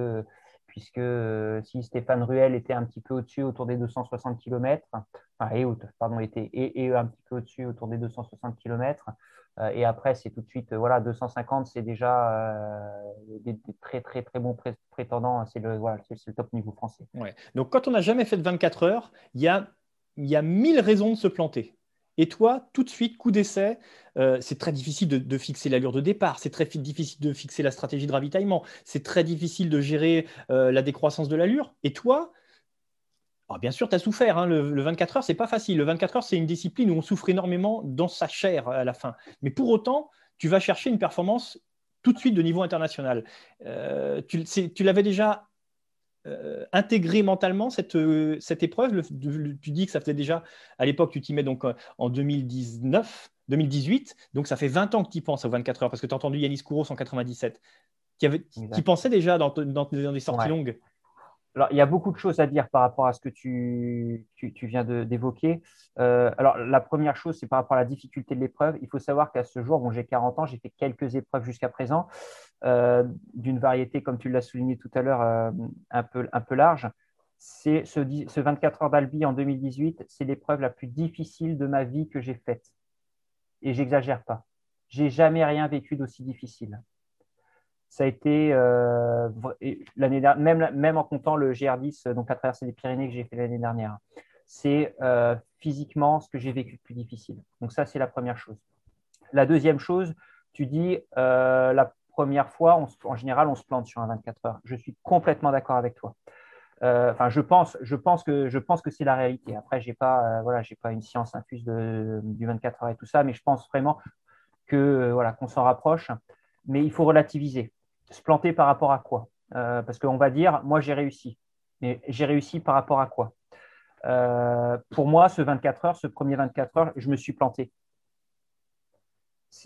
puisque euh, si Stéphane Ruel était un petit peu au-dessus, autour des 260 km, enfin, et, pardon, était, et, un petit peu au-dessus, autour des 260 km, euh, et après, c'est tout de suite, voilà, 250, c'est déjà euh, des, très, très, très bons prétendants, c'est le, voilà, le top niveau français. Ouais. Donc, quand on n'a jamais fait de 24 heures, il y a, y a mille raisons de se planter. Et toi, tout de suite, coup d'essai, euh, c'est très difficile de, fixer l'allure de départ, c'est très difficile de fixer la stratégie de ravitaillement, c'est très difficile de gérer euh, la décroissance de l'allure. Et toi, alors bien sûr, tu as souffert. Hein, le, 24 heures, c'est pas facile. Le 24 heures, c'est une discipline où on souffre énormément dans sa chair à la fin. Mais pour autant, tu vas chercher une performance tout de suite de niveau international. Euh, tu l'avais déjà euh, intégrer mentalement cette, euh, cette épreuve. Tu dis que ça faisait déjà, à l'époque, tu t'y mets donc euh, en 2019, 2018, donc ça fait 20 ans que tu y penses aux 24 heures, parce que tu as entendu Yanis Kouros en 97. Tu y pensais déjà dans, dans, des sorties longues? Alors, il y a beaucoup de choses à dire par rapport à ce que tu, tu, viens d'évoquer. alors, la première chose, c'est par rapport à la difficulté de l'épreuve. Il faut savoir qu'à ce jour, j'ai 40 ans, j'ai fait quelques épreuves jusqu'à présent. Euh, d'une variété, comme tu l'as souligné tout à l'heure, euh, un, peu, un peu large. C'est ce, ce 24 heures d'Albi en 2018, c'est l'épreuve la plus difficile de ma vie que j'ai faite. Et j'exagère pas. J'ai jamais rien vécu d'aussi difficile. Ça a été euh, l'année même, même en comptant le GR10, donc la traversée des Pyrénées que j'ai fait l'année dernière. C'est physiquement ce que j'ai vécu de plus difficile. Donc ça, c'est la première chose. La deuxième chose, tu dis la première fois, en général, on se plante sur un 24 heures. Je suis complètement d'accord avec toi. Euh, enfin, je pense, je pense que je pense que c'est la réalité. Après, j'ai pas, euh, voilà, j'ai pas une science infuse du 24 heures et tout ça, mais je pense vraiment que euh, voilà, qu'on s'en rapproche. Mais il faut relativiser. Se planter par rapport à quoi? Parce qu'on va dire, moi, j'ai réussi. Mais j'ai réussi par rapport à quoi? Pour moi, ce 24 heures, ce premier 24 heures, je me suis planté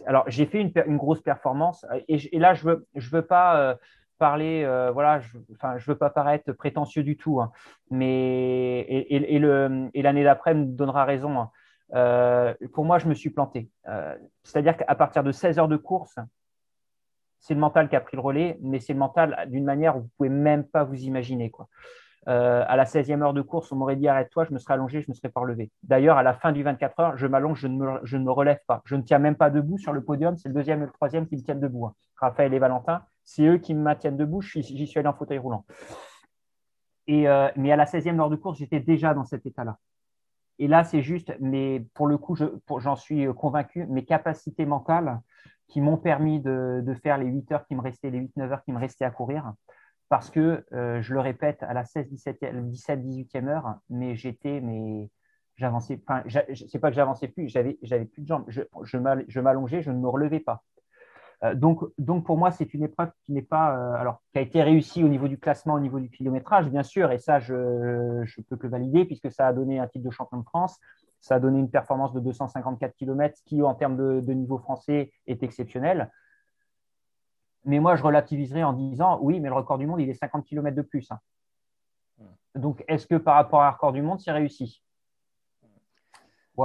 alors j'ai fait une, grosse performance et, là je veux je veux pas euh, parler euh, voilà je, enfin veux pas paraître prétentieux du tout hein. mais et, l'année d'après me donnera raison hein. euh, pour moi je me suis planté c'est-à-dire qu'à partir de 16 heures de course c'est le mental qui a pris le relais mais c'est le mental d'une manière où vous pouvez même pas vous imaginer quoi euh, à la 16e heure de course, on m'aurait dit arrête-toi, je me serais allongé, je ne me serais pas relevé. D'ailleurs, à la fin du 24 heures, je m'allonge, je, ne me, relève pas. Je ne tiens même pas debout sur le podium, c'est le deuxième et le troisième qui me tiennent debout. Hein. Raphaël et Valentin, c'est eux qui me maintiennent debout, j'y suis allé en fauteuil roulant. Euh, mais à la 16e heure de course, j'étais déjà dans cet état-là. Et là, c'est juste, mais pour le coup, j'en suis convaincu, mes capacités mentales qui m'ont permis de, faire les 8 heures qui me restaient, les 8-9 heures qui me restaient à courir, parce que, euh, je le répète, à la 16, 17, 17 18e heure, mais j'étais, mais j'avançais, enfin, c'est pas que j'avançais plus, j'avais, j'avais plus de jambes, je, je m'allongeais, je ne me relevais pas. Euh, donc, donc, pour moi, c'est une épreuve qui n'est pas, euh, alors, qui a été réussie au niveau du classement, au niveau du kilométrage, bien sûr, et ça, je, je peux que le valider puisque ça a donné un titre de champion de France. Ça a donné une performance de 254 km, ce qui, en termes de, niveau français, est exceptionnel. Mais moi, je relativiserai en disant oui, mais le record du monde, il est 50 km de plus. Hein. Donc, est-ce que par rapport à un record du monde, c'est réussi?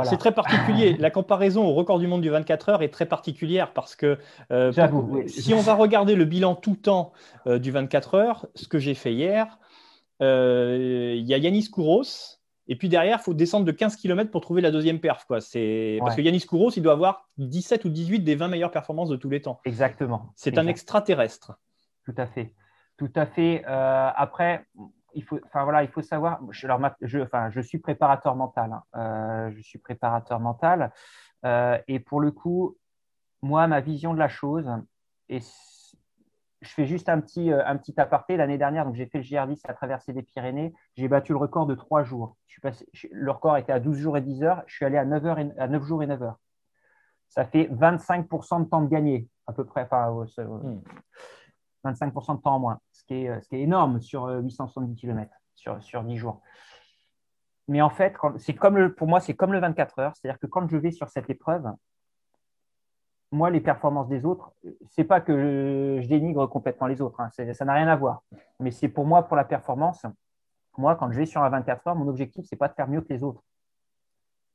C'est très particulier. La comparaison au record du monde du 24 heures est très particulière parce que euh, si on va regarder le bilan tout temps euh, du 24 heures, ce que j'ai fait hier, euh, il y a Yanis Kouros et puis derrière, il faut descendre de 15 km pour trouver la deuxième perf. Quoi. C'est... Parce que Yanis Kouros, il doit avoir 17 ou 18 des 20 meilleures performances de tous les temps. Exactement. C'est un extraterrestre. Tout à fait. Tout à fait. Après, il faut, enfin, voilà, il faut savoir, je, je, enfin, je suis préparateur mental. Hein. Euh, je suis préparateur mental. Euh, et pour le coup, moi, ma vision de la chose, et je fais juste un petit, euh, un petit aparté. L'année dernière, donc j'ai fait le GR10 à traverser des Pyrénées. J'ai battu le record de trois jours. Je suis passé, le record était à 12 jours et 10 heures. Je suis allé à 9, heures à 9 jours et 9 heures. Ça fait 25% de temps de gagné, à peu près. Enfin, 25% hmm. de temps en moins, ce qui est, ce qui est énorme sur 870 euh, km, sur, sur 10 jours. Mais en fait, comme pour moi, c'est comme le 24 heures. C'est-à-dire que quand je vais sur cette épreuve, moi, les performances des autres, c'est pas que je dénigre complètement les autres, hein, ça n'a rien à voir. Mais c'est pour moi, pour la performance, moi, quand je vais sur un 24 heures, mon objectif, c'est pas de faire mieux que les autres.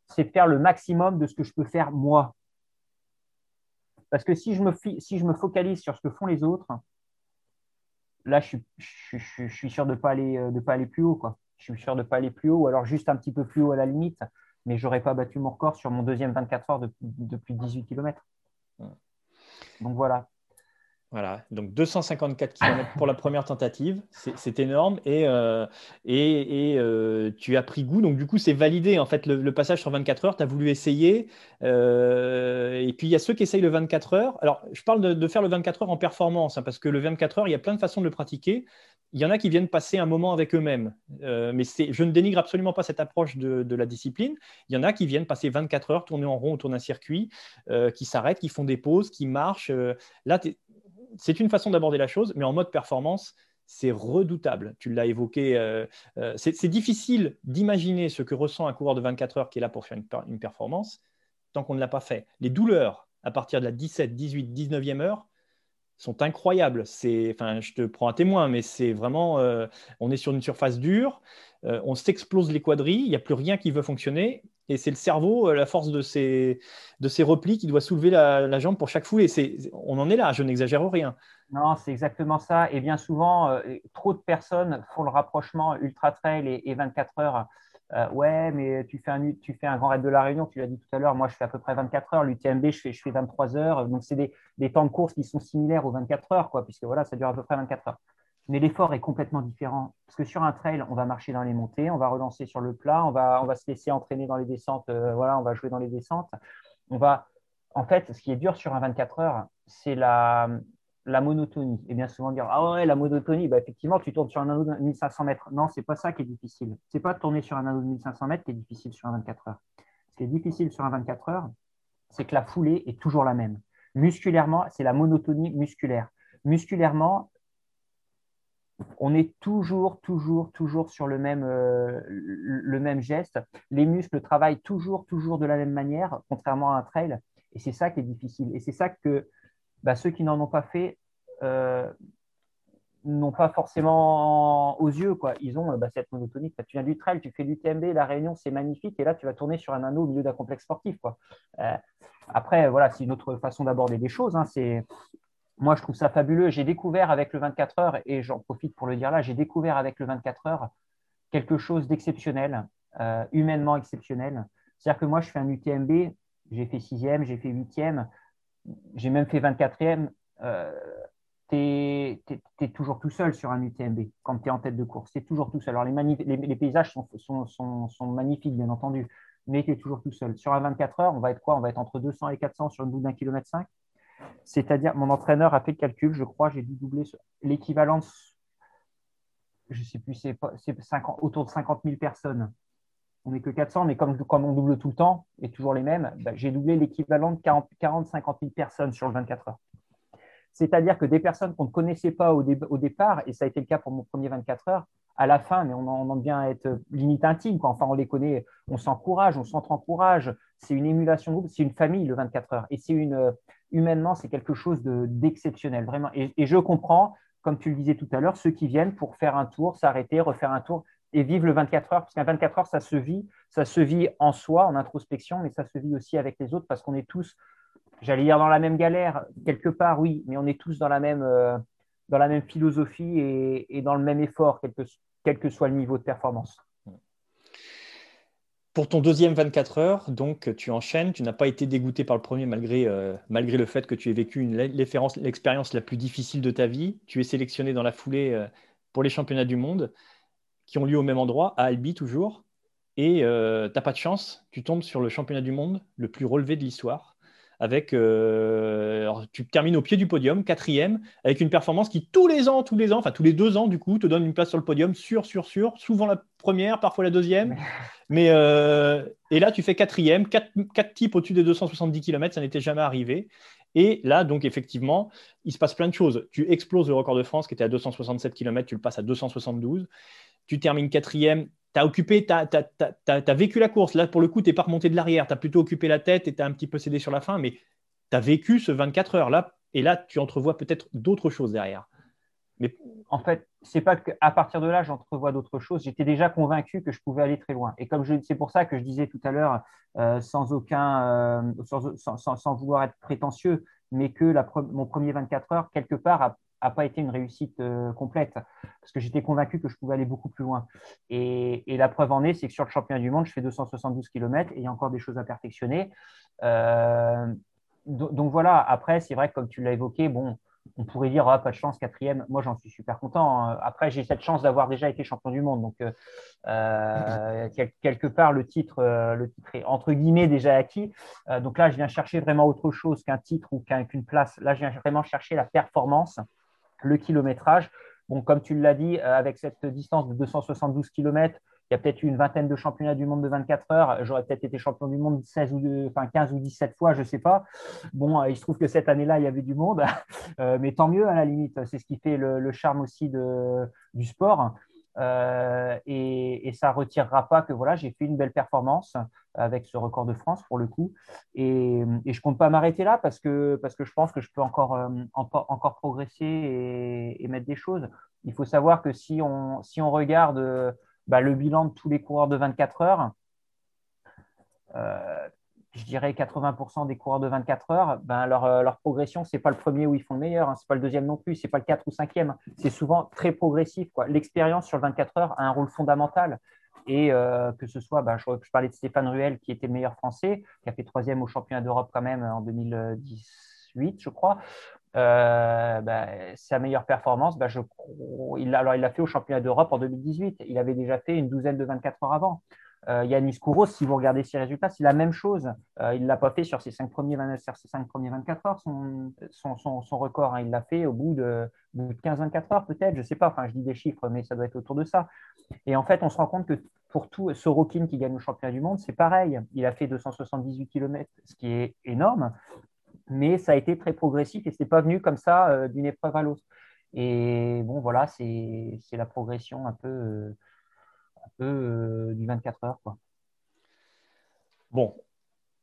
C'est de faire le maximum de ce que je peux faire moi. Parce que si je me, si je me focalise sur ce que font les autres, là, je suis, sûr de ne pas, aller, pas aller plus haut. Quoi. Je suis sûr de ne pas aller plus haut, ou alors juste un petit peu plus haut à la limite, mais je n'aurais pas battu mon record sur mon deuxième 24 heures de, de plus de 18 km. Donc voilà. Voilà, donc 254 km pour la première tentative, c'est énorme et, euh, et, euh, tu as pris goût. Donc du coup, c'est validé en fait le, passage sur 24 heures. Tu as voulu essayer. Euh, et puis il y a ceux qui essayent le 24 heures. Alors je parle de, faire le 24 heures en performance hein, parce que le 24 heures, il y a plein de façons de le pratiquer. Il y en a qui viennent passer un moment avec eux-mêmes. mais je ne dénigre absolument pas cette approche de, de, la discipline. Il y en a qui viennent passer 24 heures, tourner en rond autour d'un circuit, qui s'arrêtent, qui font des pauses, qui marchent. là, c'est une façon d'aborder la chose, mais en mode performance, c'est redoutable. Tu l'as évoqué. Euh, euh, c'est difficile d'imaginer ce que ressent un coureur de 24 heures qui est là pour faire une, performance tant qu'on ne l'a pas fait. Les douleurs à partir de la 17, 18, 19e heure sont incroyables. enfin, je te prends un témoin, mais c'est vraiment, euh, on est sur une surface dure, on s'explose les quadrilles, il n'y a plus rien qui veut fonctionner, et c'est le cerveau, euh, la force de ses, de replis qui doit soulever la, jambe pour chaque foulée. On en est là, je n'exagère rien. Non, c'est exactement ça. Et bien souvent, euh, trop de personnes font le rapprochement ultra trail et, 24 heures. Euh, ouais, mais tu fais, un, tu fais un grand raid de la Réunion, tu l'as dit tout à l'heure. Moi, je fais à peu près 24 heures. L'UTMB, je fais, je fais 23 heures. Donc, c'est des, des, temps de course qui sont similaires aux 24 heures, quoi, puisque voilà, ça dure à peu près 24 heures mais l'effort est complètement différent. Parce que sur un trail, on va marcher dans les montées, on va relancer sur le plat, on va, on va se laisser entraîner dans les descentes, euh, voilà, on va jouer dans les descentes. On va, en fait, ce qui est dur sur un 24 heures, c'est la, la monotonie. Et bien souvent dire Ah ouais, la monotonie, bah, effectivement, tu tournes sur un anneau de 1500 mètres. Non, c'est pas ça qui est difficile. C'est pas de tourner sur un anneau de 1500 mètres qui est difficile sur un 24 heures. Ce qui est difficile sur un 24 heures, c'est que la foulée est toujours la même. Musculairement, c'est la monotonie musculaire. Musculairement, on est toujours, toujours, toujours sur le même, euh, le même geste. Les muscles travaillent toujours, toujours de la même manière, contrairement à un trail. Et c'est ça qui est difficile. Et c'est ça que bah, ceux qui n'en ont pas fait euh, n'ont pas forcément aux yeux. Quoi. Ils ont bah, cette monotonie. Tu viens du trail, tu fais du TMB, la réunion, c'est magnifique. Et là, tu vas tourner sur un anneau au milieu d'un complexe sportif. Euh, après, voilà, c'est une autre façon d'aborder les choses. Hein. Moi, je trouve ça fabuleux. J'ai découvert avec le 24 heures, et j'en profite pour le dire là, j'ai découvert avec le 24 heures quelque chose d'exceptionnel, euh, humainement exceptionnel. C'est-à-dire que moi, je fais un UTMB, j'ai fait sixième, j'ai fait huitième, j'ai même fait 24e. Euh, tu es, toujours tout seul sur un UTMB quand tu es en tête de course. Tu es toujours tout seul. Alors, les, paysages sont, magnifiques, bien entendu, mais tu es toujours tout seul. Sur un 24 heures, on va être quoi? On va être entre 200 et 400 sur une bout d'un kilomètre 5. C'est-à-dire, mon entraîneur a fait le calcul, je crois, j'ai dû doubler l'équivalence, je ne sais plus, c'est autour de 50 000 personnes. On n'est que 400, mais comme, on double tout le temps et toujours les mêmes, bah, j'ai doublé l'équivalent de 40-50 000 personnes sur le 24 heures. C'est-à-dire que des personnes qu'on ne connaissait pas au, départ, et ça a été le cas pour mon premier 24 heures, à la fin, mais on en, devient être limite intime. Enfin, on les connaît, on s'encourage, on s'entre-encourage. C'est une émulation de groupe, c'est une famille, le 24 heures. Et c'est une, humainement, c'est quelque chose d'exceptionnel, vraiment. Et, et, je comprends, comme tu le disais tout à l'heure, ceux qui viennent pour faire un tour, s'arrêter, refaire un tour et vivre le 24 heures, parce qu'un 24 heures, ça se vit, ça se vit en soi, en introspection, mais ça se vit aussi avec les autres, parce qu'on est tous, j'allais dire dans la même galère, quelque part, oui, mais on est tous dans la même, euh, dans la même philosophie et, dans le même effort, quel que, quel que, soit le niveau de performance. Pour ton deuxième 24 heures, donc tu enchaînes, tu n'as pas été dégoûté par le premier malgré, euh, le fait que tu aies vécu l'expérience la plus difficile de ta vie. Tu es sélectionné dans la foulée euh, pour les championnats du monde qui ont lieu au même endroit, à Albi toujours. Et euh, tu n'as pas de chance, tu tombes sur le championnat du monde le plus relevé de l'histoire. Avec, euh, tu termines au pied du podium, quatrième, avec une performance qui tous les ans, tous les ans, enfin tous les deux ans du coup, te donne une place sur le podium, sûr, sûr, sûr, souvent la première, parfois la deuxième. Mais euh, et là, tu fais quatrième, quatre, quatre types au-dessus des 270 km, ça n'était jamais arrivé. Et là, donc, effectivement, il se passe plein de choses. Tu exploses le record de France qui était à 267 km, tu le passes à 272 tu termines quatrième, tu as occupé, tu as, vécu la course. Là, pour le coup, tu n'es pas remonté de l'arrière, tu as plutôt occupé la tête et tu as un petit peu cédé sur la fin, mais tu as vécu ce 24 heures là, et là, tu entrevois peut-être d'autres choses derrière. Mais en fait, c'est pas qu'à partir de là, j'entrevois d'autres choses. J'étais déjà convaincu que je pouvais aller très loin. Et comme c'est pour ça que je disais tout à l'heure, euh, sans aucun, euh, sans, vouloir être prétentieux, mais que mon premier 24 heures, quelque part, a, n'a pas été une réussite euh, complète parce que j'étais convaincu que je pouvais aller beaucoup plus loin. Et, la preuve en est, c'est que sur le championnat du monde, je fais 272 km et il y a encore des choses à perfectionner. Euh, donc voilà, après, c'est vrai que comme tu l'as évoqué, bon, on pourrait dire ah, pas de chance, quatrième. Moi, j'en suis super content. Hein. Après, j'ai cette chance d'avoir déjà été champion du monde. Donc, euh, quelque part, le titre, le titre est entre guillemets déjà acquis. donc là, je viens chercher vraiment autre chose qu'un titre ou qu'une place. Là, je viens vraiment chercher la performance le kilométrage. Bon, comme tu l'as dit, euh, avec cette distance de 272 km, il y a peut-être eu une vingtaine de championnats du monde de 24 heures. J'aurais peut-être été champion du monde 16 ou enfin 15 ou 17 fois, je ne sais pas. Bon, euh, il se trouve que cette année-là, il y avait du monde, euh, mais tant mieux à la limite. C'est ce qui fait le, charme aussi de, du sport. Euh, et, ça ne retirera pas que voilà, j'ai fait une belle performance avec ce record de France pour le coup. Et, je ne compte pas m'arrêter là parce que, parce que je pense que je peux encore, euh, encore progresser et, mettre des choses. Il faut savoir que si on, si on regarde bah, le bilan de tous les coureurs de 24 heures, euh, je dirais 80% des coureurs de 24 heures, ben leur, euh, leur progression, ce n'est pas le premier où ils font le meilleur, hein, ce n'est pas le deuxième non plus, ce n'est pas le 4 ou 5e. C'est souvent très progressif. L'expérience sur le 24 heures a un rôle fondamental. Et euh, que ce soit, ben, je, parlais de Stéphane Ruel, qui était le meilleur français, qui a fait troisième au championnat d'Europe quand même en 2018, je crois. Euh, ben, sa meilleure performance, ben, je, il, alors il l'a fait au championnat d'Europe en 2018. Il avait déjà fait une douzaine de 24 heures avant. Euh, Yanis Kouros, si vous regardez ses résultats, c'est la même chose. Euh, il ne l'a pas fait sur ses cinq premiers, ses premiers 24 heures, son, record. Hein. il l'a fait au bout de, de 15-24 heures, peut-être, je ne sais pas. Enfin, je dis des chiffres, mais ça doit être autour de ça. Et en fait, on se rend compte que pour tout, Sorokin qui gagne le championnat du monde, c'est pareil. Il a fait 278 km, ce qui est énorme, mais ça a été très progressif et ce n'est pas venu comme ça euh, d'une épreuve à l'autre. Et bon, voilà, c'est la progression un peu euh, du 24 heures. Bon,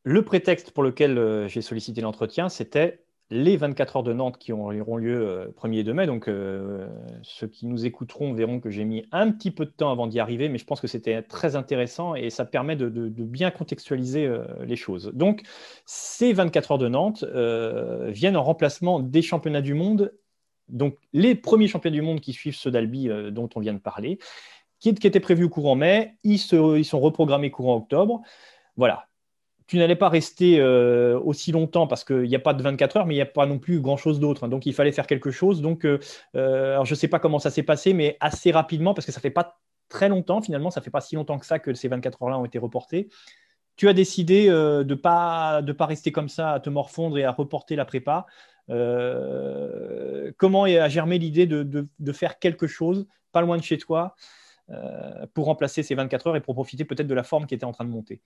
le prétexte pour lequel euh, j'ai sollicité l'entretien, c'était les 24 heures de Nantes qui auront lieu 1er euh, 2 mai. Donc, ceux qui nous écouteront verront que j'ai mis un petit peu de temps avant d'y arriver, mais je pense que c'était très intéressant et ça permet de, bien contextualiser les choses. Donc, ces 24 heures de Nantes viennent en remplacement des championnats du monde. Donc, les premiers championnats du monde qui suivent ceux d'Albi dont on vient de parler qui, qui étaient prévus courant mai, ils, se, ils sont reprogrammés courant octobre. Voilà. Tu n'allais pas rester euh, aussi longtemps parce qu'il n'y a pas de 24 heures, mais il n'y a pas non plus grand-chose d'autre. Hein. donc, il fallait faire quelque chose. Donc, euh, euh, alors je ne sais pas comment ça s'est passé, mais assez rapidement, parce que ça ne fait pas très longtemps, finalement, ça ne fait pas si longtemps que ça que ces 24 heures-là ont été reportées. Tu as décidé de ne pas, de pas rester comme ça, à te morfondre et à reporter la prépa. comment a germé l'idée de, faire quelque chose, pas loin de chez toi pour remplacer ces 24 heures et pour profiter peut-être de la forme qui était en train de monter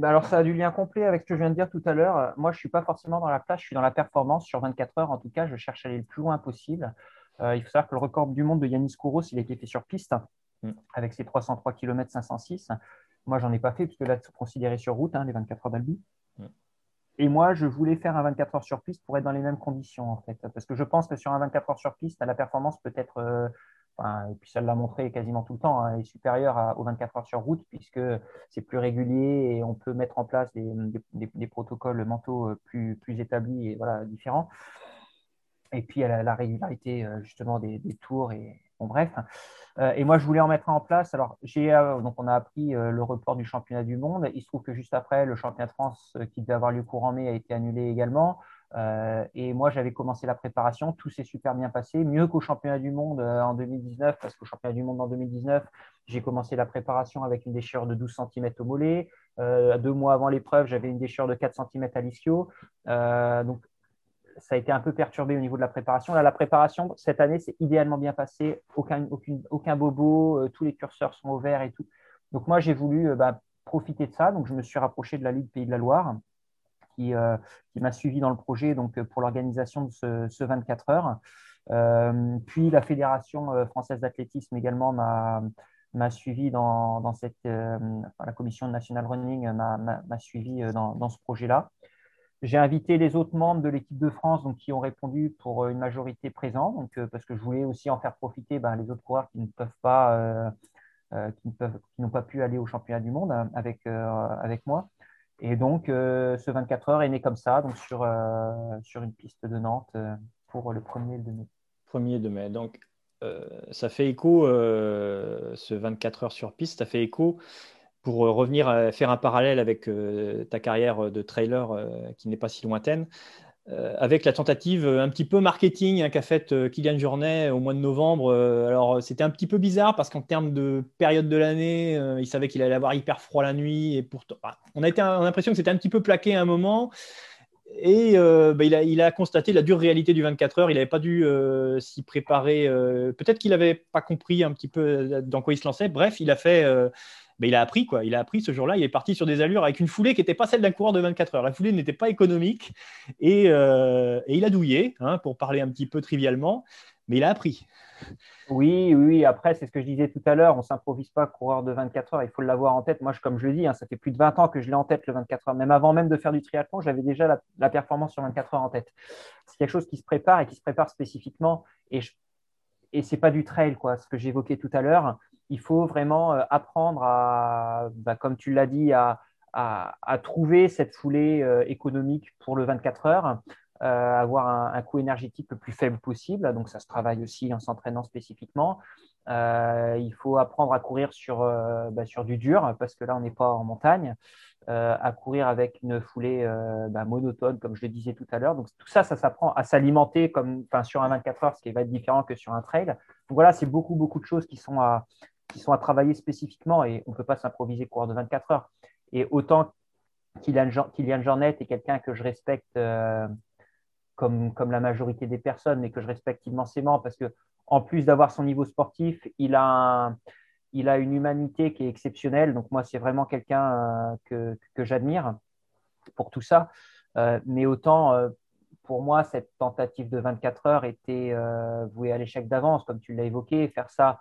bah, alors, ça a du lien complet avec ce que je viens de dire tout à l'heure. Moi, je ne suis pas forcément dans la place, je suis dans la performance sur 24 heures. En tout cas, je cherche à aller le plus loin possible. il faut savoir que le record du monde de Yanis Kouros, il a été fait sur piste mm. avec ses 303 km 506. Moi, j'en ai pas fait puisque là, c'est considéré sur route, hein, les 24 heures d'Albi. Mm. Et moi, je voulais faire un 24 heures sur piste pour être dans les mêmes conditions, en fait. Parce que je pense que sur un 24 heures sur piste, la performance peut être et puis ça l'a montré quasiment tout le temps, hein, est supérieur aux 24 heures sur route puisque c'est plus régulier et on peut mettre en place des, protocoles mentaux euh, plus, établis et voilà, différents. Et puis la, la régularité euh, justement des, tours et bon bref. Euh, et moi je voulais en mettre en place. Alors j'ai donc on a appris le report du championnat du monde. Il se trouve que juste après le championnat de France qui devait avoir lieu courant mai a été annulé également. Euh, et moi, j'avais commencé la préparation, tout s'est super bien passé, mieux qu'au championnat du monde euh, en 2019, parce qu'au championnat du monde en 2019, j'ai commencé la préparation avec une déchirure de 12 cm au mollet. Euh, deux mois avant l'épreuve, j'avais une déchirure de 4 cm à l'ischio. donc, ça a été un peu perturbé au niveau de la préparation. Là, la préparation, cette année, c'est idéalement bien passé. Aucun, bobo, tous les curseurs sont ouverts et tout. Donc, moi, j'ai voulu bah, profiter de ça. Donc, je me suis rapproché de la Ligue Pays de la Loire euh, qui, m'a suivi dans le projet donc, euh, pour l'organisation de ce, 24 heures. Euh, puis la Fédération française d'athlétisme également m'a suivi dans, cette la commission nationale running m'a suivi dans, ce projet-là. J'ai invité les autres membres de l'équipe de France donc, qui ont répondu pour une majorité présente, donc, parce que je voulais aussi en faire profiter ben, les autres coureurs qui ne peuvent pas, qui n'ont pas pu aller au championnat du monde avec, avec moi. Et donc, euh, ce 24 heures est né comme ça, donc sur, euh, sur une piste de Nantes euh, pour le 1er de mai. 1er de mai. Donc, ça fait écho, ce 24 heures sur piste, ça fait écho pour revenir faire un parallèle avec ta carrière de trailer qui n'est pas si lointaine. Euh, avec la tentative un petit peu marketing hein, qu'a faite euh, Kylian Jornet au mois de novembre. Euh, alors, c'était un petit peu bizarre parce qu'en termes de période de l'année, il savait qu'il allait avoir hyper froid la nuit. Et pourtant, on a, été, l'impression que c'était un petit peu plaqué à un moment. Et bah, il, a, constaté la dure réalité du 24 heures. Il n'avait pas dû s'y préparer. Peut-être qu'il n'avait pas compris un petit peu dans quoi il se lançait. Bref, il a fait il a appris quoi. Il a appris ce jour-là. Il est parti sur des allures avec une foulée qui n'était pas celle d'un coureur de 24 heures. La foulée n'était pas économique et, euh, il a douillé, hein, pour parler un petit peu trivialement, mais il a appris. Oui, oui. Après, c'est ce que je disais tout à l'heure. On s'improvise pas coureur de 24 heures. Il faut l'avoir en tête. Moi, comme je le dis, hein, ça fait plus de 20 ans que je l'ai en tête le 24 heures. Même avant même de faire du triathlon, j'avais déjà la, performance sur 24 heures en tête. C'est quelque chose qui se prépare et qui se prépare spécifiquement. Et ce et c'est pas du trail, quoi. Ce que j'évoquais tout à l'heure il faut vraiment euh, apprendre à, bah, comme tu l'as dit, à, trouver cette foulée euh, économique pour le 24 heures, euh, avoir un, coût énergétique le plus faible possible. Donc, ça se travaille aussi en s'entraînant spécifiquement. il faut apprendre à courir sur, bah, sur du dur, parce que là, on n'est pas en montagne. à courir avec une foulée bah, monotone, comme je le disais tout à l'heure. Donc, tout ça, ça s'apprend à s'alimenter comme sur un 24 heures, ce qui va être différent que sur un trail. Donc, voilà, c'est beaucoup, beaucoup de choses qui sont à, qui sont à travailler spécifiquement et on ne peut pas s'improviser coureur de 24 heures. Et autant Kylian, Jornet est quelqu'un que je respecte euh, comme, comme la majorité des personnes, mais que je respecte immensément parce que en plus d'avoir son niveau sportif, il a, il a une humanité qui est exceptionnelle. Donc moi, c'est vraiment quelqu'un euh, que, j'admire pour tout ça. Euh, mais autant, pour moi, cette tentative de 24 heures était vouée à l'échec d'avance, comme tu l'as évoqué. Faire ça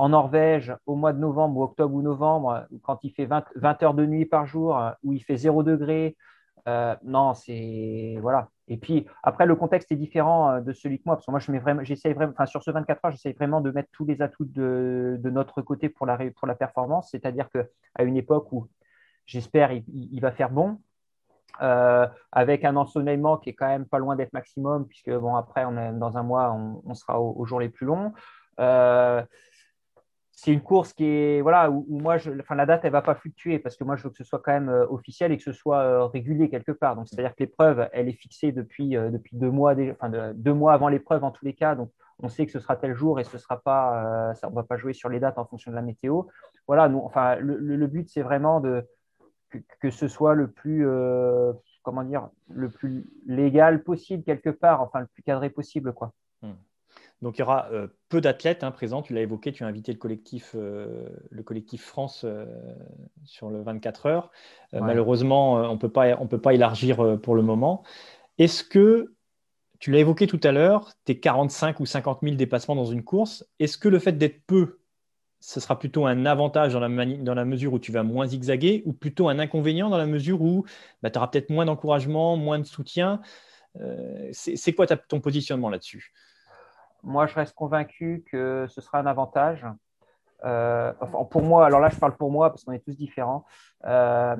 en Norvège, au mois de novembre ou octobre ou novembre, quand il fait 20, heures de nuit par jour, où il fait 0 degré, euh, non, c'est. Voilà. Et puis, après, le contexte est différent euh, de celui que moi, parce que moi, je mets vraiment, j'essaye vraiment, enfin, sur ce 24 heures, j'essaye vraiment de mettre tous les atouts de, notre côté pour la, pour la performance. C'est-à-dire qu'à une époque où j'espère il, va faire bon, euh, avec un ensoleillement qui est quand même pas loin d'être maximum, puisque bon, après, dans un mois, on, sera aux, jours les plus longs c'est une course qui est voilà où, moi enfin la date elle va pas fluctuer parce que moi je veux que ce soit quand même euh, officiel et que ce soit euh, régulier quelque part. Donc c'est à dire que l'épreuve elle est fixée depuis euh, depuis deux mois enfin deux mois avant l'épreuve en tous les cas. Donc on sait que ce sera tel jour et ce sera pas ça on va pas jouer sur les dates en fonction de la météo. Voilà nous enfin le, but c'est vraiment de que, ce soit le plus comment dire le plus légal possible quelque part enfin le plus cadré possible quoi. Hmm. Donc il y aura euh, peu d'athlètes hein, présents. Tu l'as évoqué, tu as invité le collectif, euh, le collectif France euh, sur le 24 heures. Malheureusement, on ne peut pas élargir pour le moment. Est-ce que tu l'as évoqué tout à l'heure, tes 45 ou 50 000 dépassements dans une course. Est-ce que le fait d'être peu, ce sera plutôt un avantage dans la, dans la, mesure où tu vas moins zigzaguer ou plutôt un inconvénient dans la mesure où bah, tu auras peut-être moins d'encouragement, moins de soutien? C'est quoi ton positionnement là-dessus? Moi, je reste convaincu que ce sera un avantage. Euh, pour moi, alors là, je parle pour moi parce qu'on est tous différents. Euh,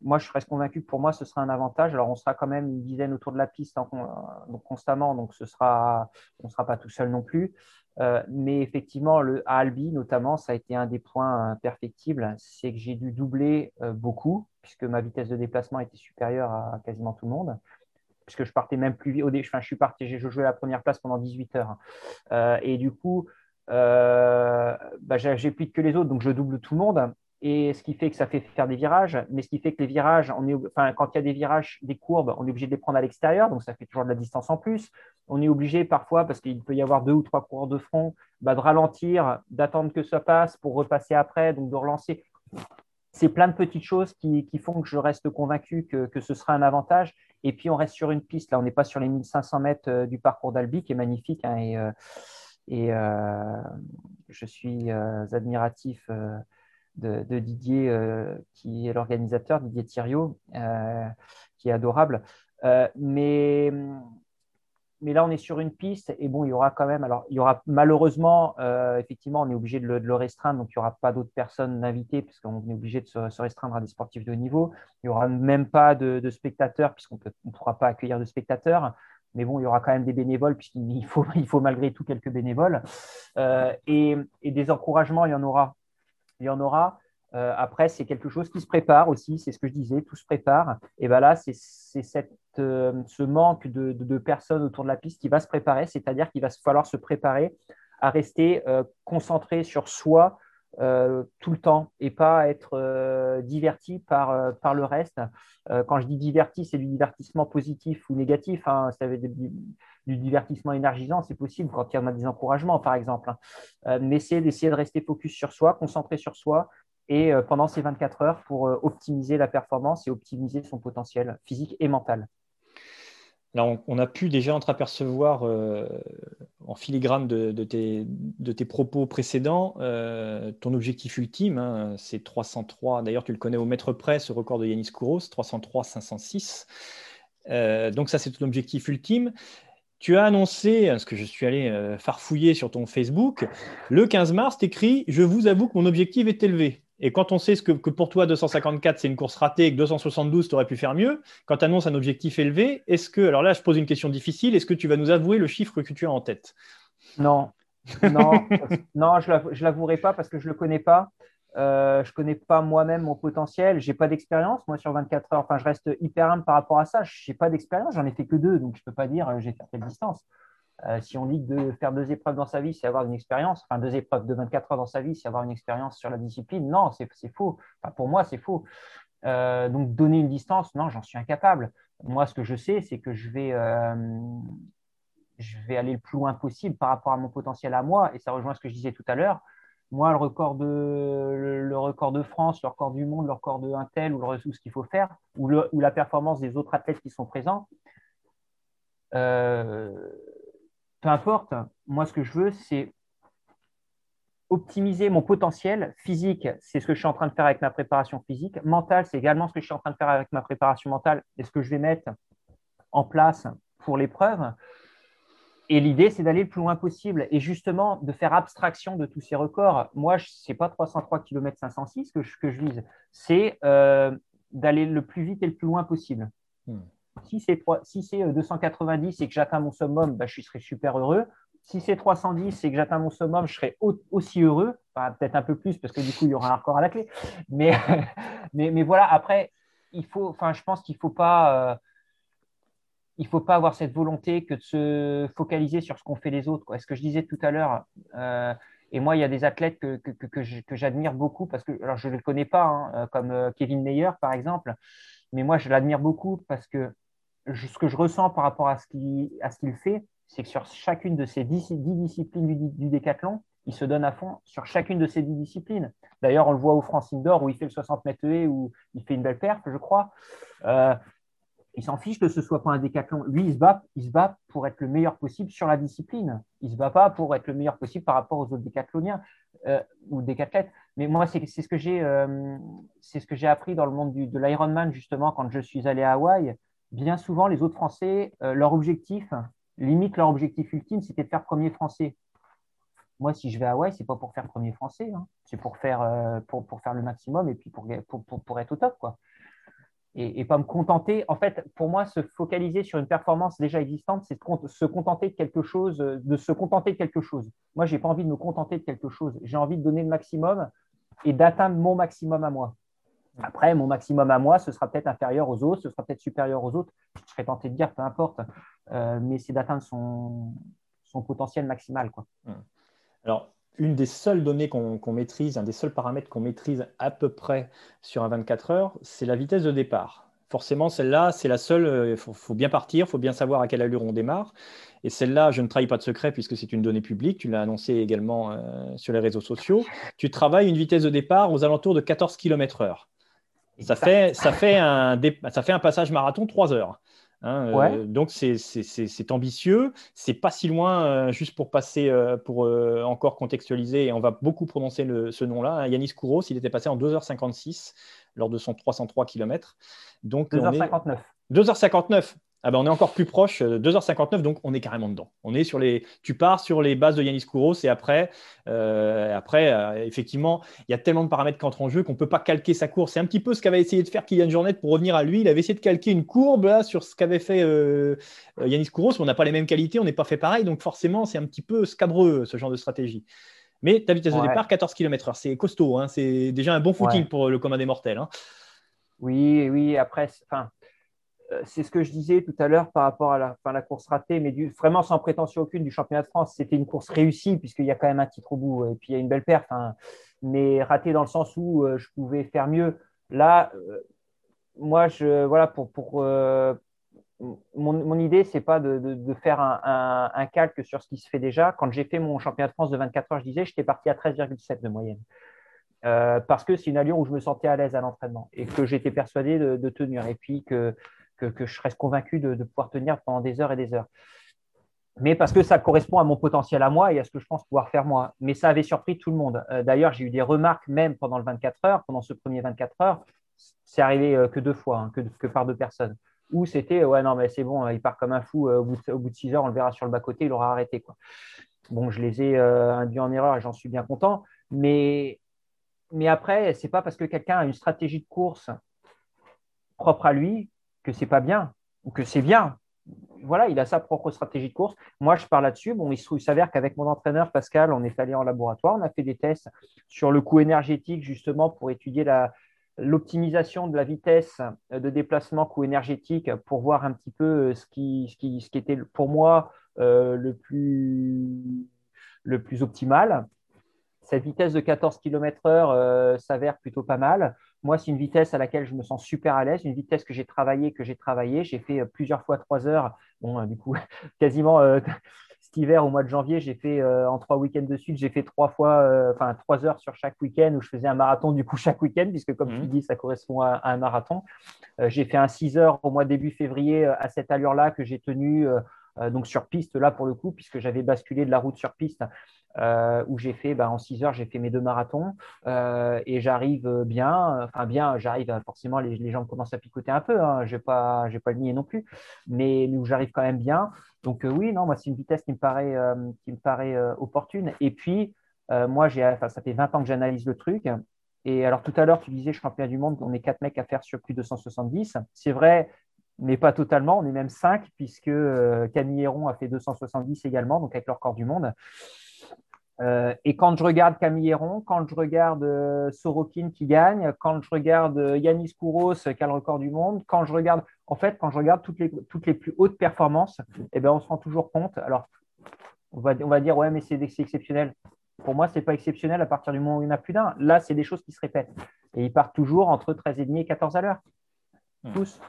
moi, je reste convaincu que pour moi, ce sera un avantage. Alors, on sera quand même une dizaine autour de la piste donc, constamment, donc ce sera, on ne sera pas tout seul non plus. Euh, mais effectivement, le, à Albi, notamment, ça a été un des points perfectibles. C'est que j'ai dû doubler beaucoup, puisque ma vitesse de déplacement était supérieure à quasiment tout le monde puisque je partais même plus vite. Je suis parti, joué la première place pendant 18 heures. et du coup, euh, bah, j'ai plus que les autres, donc je double tout le monde. Et ce qui fait que ça fait faire des virages, mais ce qui fait que les virages, on est, enfin, quand il y a des virages, des courbes, on est obligé de les prendre à l'extérieur, donc ça fait toujours de la distance en plus. On est obligé parfois, parce qu'il peut y avoir deux ou trois coureurs de front, bah, de ralentir, d'attendre que ça passe pour repasser après, donc de relancer. C'est plein de petites choses qui, font que je reste convaincu que, que, ce sera un avantage. Et puis on reste sur une piste, là on n'est pas sur les 1500 mètres euh, du parcours d'Albi, qui est magnifique. Hein, et, euh, et euh, je suis admiratif euh, de, Didier, qui est l'organisateur, Didier Thiriot, qui est adorable. mais mais là, on est sur une piste et bon, il y aura quand même. Alors, il y aura malheureusement, effectivement, on est obligé de le, restreindre, donc il n'y aura pas d'autres personnes invitées puisqu'on est obligé de se, restreindre à des sportifs de haut niveau. Il n'y aura même pas de, spectateurs puisqu'on ne pourra pas accueillir de spectateurs mais bon, il y aura quand même des bénévoles, puisqu'il faut, il faut malgré tout quelques bénévoles. Euh, et, des encouragements, il y en aura. Il y en aura. Euh, après, c'est quelque chose qui se prépare aussi, c'est ce que je disais, tout se prépare. Et bien là, c'est euh, ce manque de, personnes autour de la piste qui va se préparer, c'est-à-dire qu'il va falloir se préparer à rester concentré sur soi, euh, tout le temps et pas être euh, diverti par, euh, le reste. quand je dis diverti, c'est du divertissement positif ou négatif. Hein. Ça veut dire du, divertissement énergisant, c'est possible quand il y a des encouragements, par exemple. Hein. mais c'est d'essayer de rester focus sur soi, concentré sur soi et pendant ces 24 heures pour optimiser la performance et optimiser son potentiel physique et mental. On, a pu déjà entreapercevoir euh, en filigrane de, tes, propos précédents euh, ton objectif ultime, hein, c'est 303. D'ailleurs, tu le connais au mètre près, ce record de Yanis Kouros, 303-506. Euh, donc ça, c'est ton objectif ultime. Tu as annoncé, parce que je suis allé farfouiller sur ton Facebook, le 15 mars, tu écris « Je vous avoue que mon objectif est élevé ». Et quand on sait que, que pour toi, 254, c'est une course ratée et que 272, tu aurais pu faire mieux, quand tu annonces un objectif élevé, est-ce que, alors là, je pose une question difficile, est-ce que tu vas nous avouer le chiffre que tu as en tête? Non, non, non je ne l'avouerai pas parce que je ne le connais pas. Euh, je ne connais pas moi-même mon potentiel, je n'ai pas d'expérience, moi sur 24 heures, enfin je reste hyper humble par rapport à ça, je n'ai pas d'expérience, j'en ai fait que deux, donc je ne peux pas dire euh, j'ai fait telle distance. Euh, si on dit de faire deux épreuves dans sa vie, c'est avoir une expérience, enfin deux épreuves de 24 heures dans sa vie, c'est avoir une expérience sur la discipline, non, c'est faux. pour moi, c'est faux. Euh, donc donner une distance, non, j'en suis incapable. Moi, ce que je sais, c'est que je vais, euh, je vais aller le plus loin possible par rapport à mon potentiel à moi, et ça rejoint ce que je disais tout à l'heure. Moi, le record, de, France, le record du monde, le record de un tel, ou, le, ce qu'il faut faire, ou, la performance des autres athlètes qui sont présents, peu importe, moi, ce que je veux, c'est optimiser mon potentiel physique. C'est ce que je suis en train de faire avec ma préparation physique. Mentale, c'est également ce que je suis en train de faire avec ma préparation mentale et ce que je vais mettre en place pour l'épreuve. Et l'idée, c'est d'aller le plus loin possible et justement de faire abstraction de tous ces records. Moi, ce n'est pas 303 km 506 que je, vise, c'est euh, d'aller le plus vite et le plus loin possible. Hmm. Si c'est si 290 et que j'atteins mon summum, bah, je serai super heureux. Si c'est 310 et que j'atteins mon summum, je serai aussi heureux. Peut-être un peu plus parce que du coup, il y aura un record à la clé. Mais, mais, mais voilà, après, il faut, enfin, je pense qu'il ne faut pas. Euh, il faut pas avoir cette volonté que de se focaliser sur ce qu'ont fait les autres. Quoi. Ce que je disais tout à l'heure, euh, et moi, il y a des athlètes que, que, que, j'admire beaucoup parce que, alors je ne le connais pas, hein, euh, comme Kevin Meyer, par exemple, mais moi, je l'admire beaucoup parce que ce que je ressens par rapport à ce qu'il fait, c'est que sur chacune de ces dix, disciplines du, décathlon, il se donne à fond sur chacune de ces dix disciplines. D'ailleurs, on le voit au France Indoor où il fait le 60 mètres et où il fait une belle perf, je crois. Euh, Il s'en fiche que ce soit pas un décathlon. Lui, il se, bat, il se bat pour être le meilleur possible sur la discipline. Il ne se bat pas pour être le meilleur possible par rapport aux autres décathloniens euh, ou décathlètes. Mais moi, c'est ce que j'ai euh, c'est ce que j'ai appris dans le monde de l'Ironman, justement, quand je suis allé à Hawaï. Bien souvent, les autres Français, euh, leur objectif, limite leur objectif ultime, c'était de faire premier français. Moi, si je vais à Hawaï, c'est pas pour faire premier français, hein. c'est pour faire, pour, faire le maximum et puis pour, pour, pour être au top. Quoi et, pas me contenter. En fait, pour moi, se focaliser sur une performance déjà existante, c'est se contenter de quelque chose, de se contenter de quelque chose. Moi, je n'ai pas envie de me contenter de quelque chose. J'ai envie de donner le maximum et d'atteindre mon maximum à moi. Après, mon maximum à moi, ce sera peut-être inférieur aux autres, ce sera peut-être supérieur aux autres. Je serais tenté de dire, peu importe. Euh, mais c'est d'atteindre son, potentiel maximal. Quoi. Alors, une des seules données qu'on maîtrise, un des seuls paramètres qu'on maîtrise à peu près sur un 24 heures, c'est la vitesse de départ. Forcément, celle-là, c'est la seule. Il euh, faut, bien partir, il faut bien savoir à quelle allure on démarre. Et celle-là, je ne trahis pas de secret puisque c'est une donnée publique. Tu l'as annoncé également euh, sur les réseaux sociaux. Tu travailles une vitesse de départ aux alentours de 14 km/h. Ça fait, ça, fait un, ça fait un passage marathon 3 heures. Hein, euh, donc c'est ambitieux, c'est pas si loin, euh, juste pour passer, euh, pour encore contextualiser, et on va beaucoup prononcer ce nom-là. Hein, Yanis Kouros, il était passé en 2h56 lors de son 303 km. Donc 2h59. 2h59. Ah ben on est encore plus proche, 2h59, euh, donc on est carrément dedans. On est sur les, tu pars sur les bases de Yanis Kouros et après, euh, après euh, effectivement, il y a tellement de paramètres qui entrent en jeu qu'on ne peut pas calquer sa course. C'est un petit peu ce qu'avait essayé de faire Kylian Jornet pour revenir à lui. Il avait essayé de calquer une courbe là, sur ce qu'avait fait Yanis Kouros, on n'a pas les mêmes qualités, on n'est pas fait pareil, donc forcément, c'est un petit peu scabreux ce genre de stratégie. Mais ta vitesse de départ, 14 km/h, c'est costaud, hein. c'est déjà un bon footing pour le commun des mortels. Hein. Oui, oui, après, enfin euh, c'est ce que je disais tout à l'heure par rapport à la, course ratée, mais vraiment sans prétention aucune du championnat de France. C'était une course réussie puisqu'il y a quand même un titre au bout et puis il y a une belle perf, hein. mais ratée dans le sens où euh, je pouvais faire mieux. Là, euh, moi, je, voilà, pour, mon, mon, idée, c'est pas de, faire un, un, calque sur ce qui se fait déjà. Quand j'ai fait mon championnat de France de 24 heures, je disais, j'étais parti à 13,7 de moyenne. parce que c'est une allure où je me sentais à l'aise à l'entraînement et que j'étais persuadé de, de, tenir. Et puis que que, je serais convaincu de, pouvoir tenir pendant des heures et des heures. Mais parce que ça correspond à mon potentiel à moi et à ce que je pense pouvoir faire moi. Mais ça avait surpris tout le monde. Euh, d'ailleurs, j'ai eu des remarques même pendant le 24 heures, pendant ce premier 24 heures. C'est arrivé euh, que deux fois, hein, que, par deux personnes. Où c'était, ouais, non, mais c'est bon, il part comme un fou. Euh, au, bout de, six heures, on le verra sur le bas-côté, il aura arrêté. Quoi. Bon, je les ai induits en erreur et j'en suis bien content. Mais, mais après, c'est pas parce que quelqu'un a une stratégie de course propre à lui que c'est pas bien ou que c'est bien. Voilà, il a sa propre stratégie de course. Moi, je parle là-dessus. Bon, il s'avère qu'avec mon entraîneur Pascal, on est allé en laboratoire, on a fait des tests sur le coût énergétique justement pour étudier l'optimisation de la vitesse de déplacement coût énergétique pour voir un petit peu euh, ce qui, ce qui, ce qui était pour moi euh, le, plus, le plus optimal. Cette vitesse de 14 km/h euh, s'avère plutôt pas mal. Moi, c'est une vitesse à laquelle je me sens super à l'aise, une vitesse que j'ai travaillé, que j'ai travaillé. J'ai fait euh, plusieurs fois trois heures. Bon, euh, du coup, quasiment euh, cet hiver, au mois de janvier, j'ai fait en trois week-ends de suite, j'ai fait trois fois, enfin trois heures sur chaque week-end où je faisais un marathon du coup chaque week-end, puisque comme tu mmh. dis, ça correspond à, un marathon. j'ai fait un 6 heures au mois début février à cette allure-là que j'ai tenu donc sur piste là pour le coup, puisque j'avais basculé de la route sur piste euh, où j'ai fait, ben, en 6 heures, j'ai fait mes deux marathons euh, et j'arrive bien. Enfin, bien, j'arrive, forcément, les, les, jambes commencent à picoter un peu, hein, je n'ai pas, pas le nier non plus, mais, où j'arrive quand même bien. Donc, euh, oui, non, moi, c'est une vitesse qui me paraît, qui me paraît opportune. Et puis, moi, ça fait 20 ans que j'analyse le truc. Et alors, tout à l'heure, tu disais champion du monde, on est quatre mecs à faire sur plus de 170. C'est vrai, mais pas totalement. On est même 5, puisque Camille Héron a fait 270 également, donc avec le record du monde. Euh, et quand je regarde Camille Héron, quand je regarde euh, Sorokin qui gagne, quand je regarde euh, Yanis Kouros qui a le record du monde, quand je regarde, en fait, quand je regarde toutes les, toutes les plus hautes performances, eh ben, on se rend toujours compte. Alors, on va, on va dire, ouais, mais c'est exceptionnel. Pour moi, ce n'est pas exceptionnel à partir du moment où il y en a plus d'un. Là, c'est des choses qui se répètent. Et ils partent toujours entre 13,5 et 14 à l'heure. Hmm. Tous.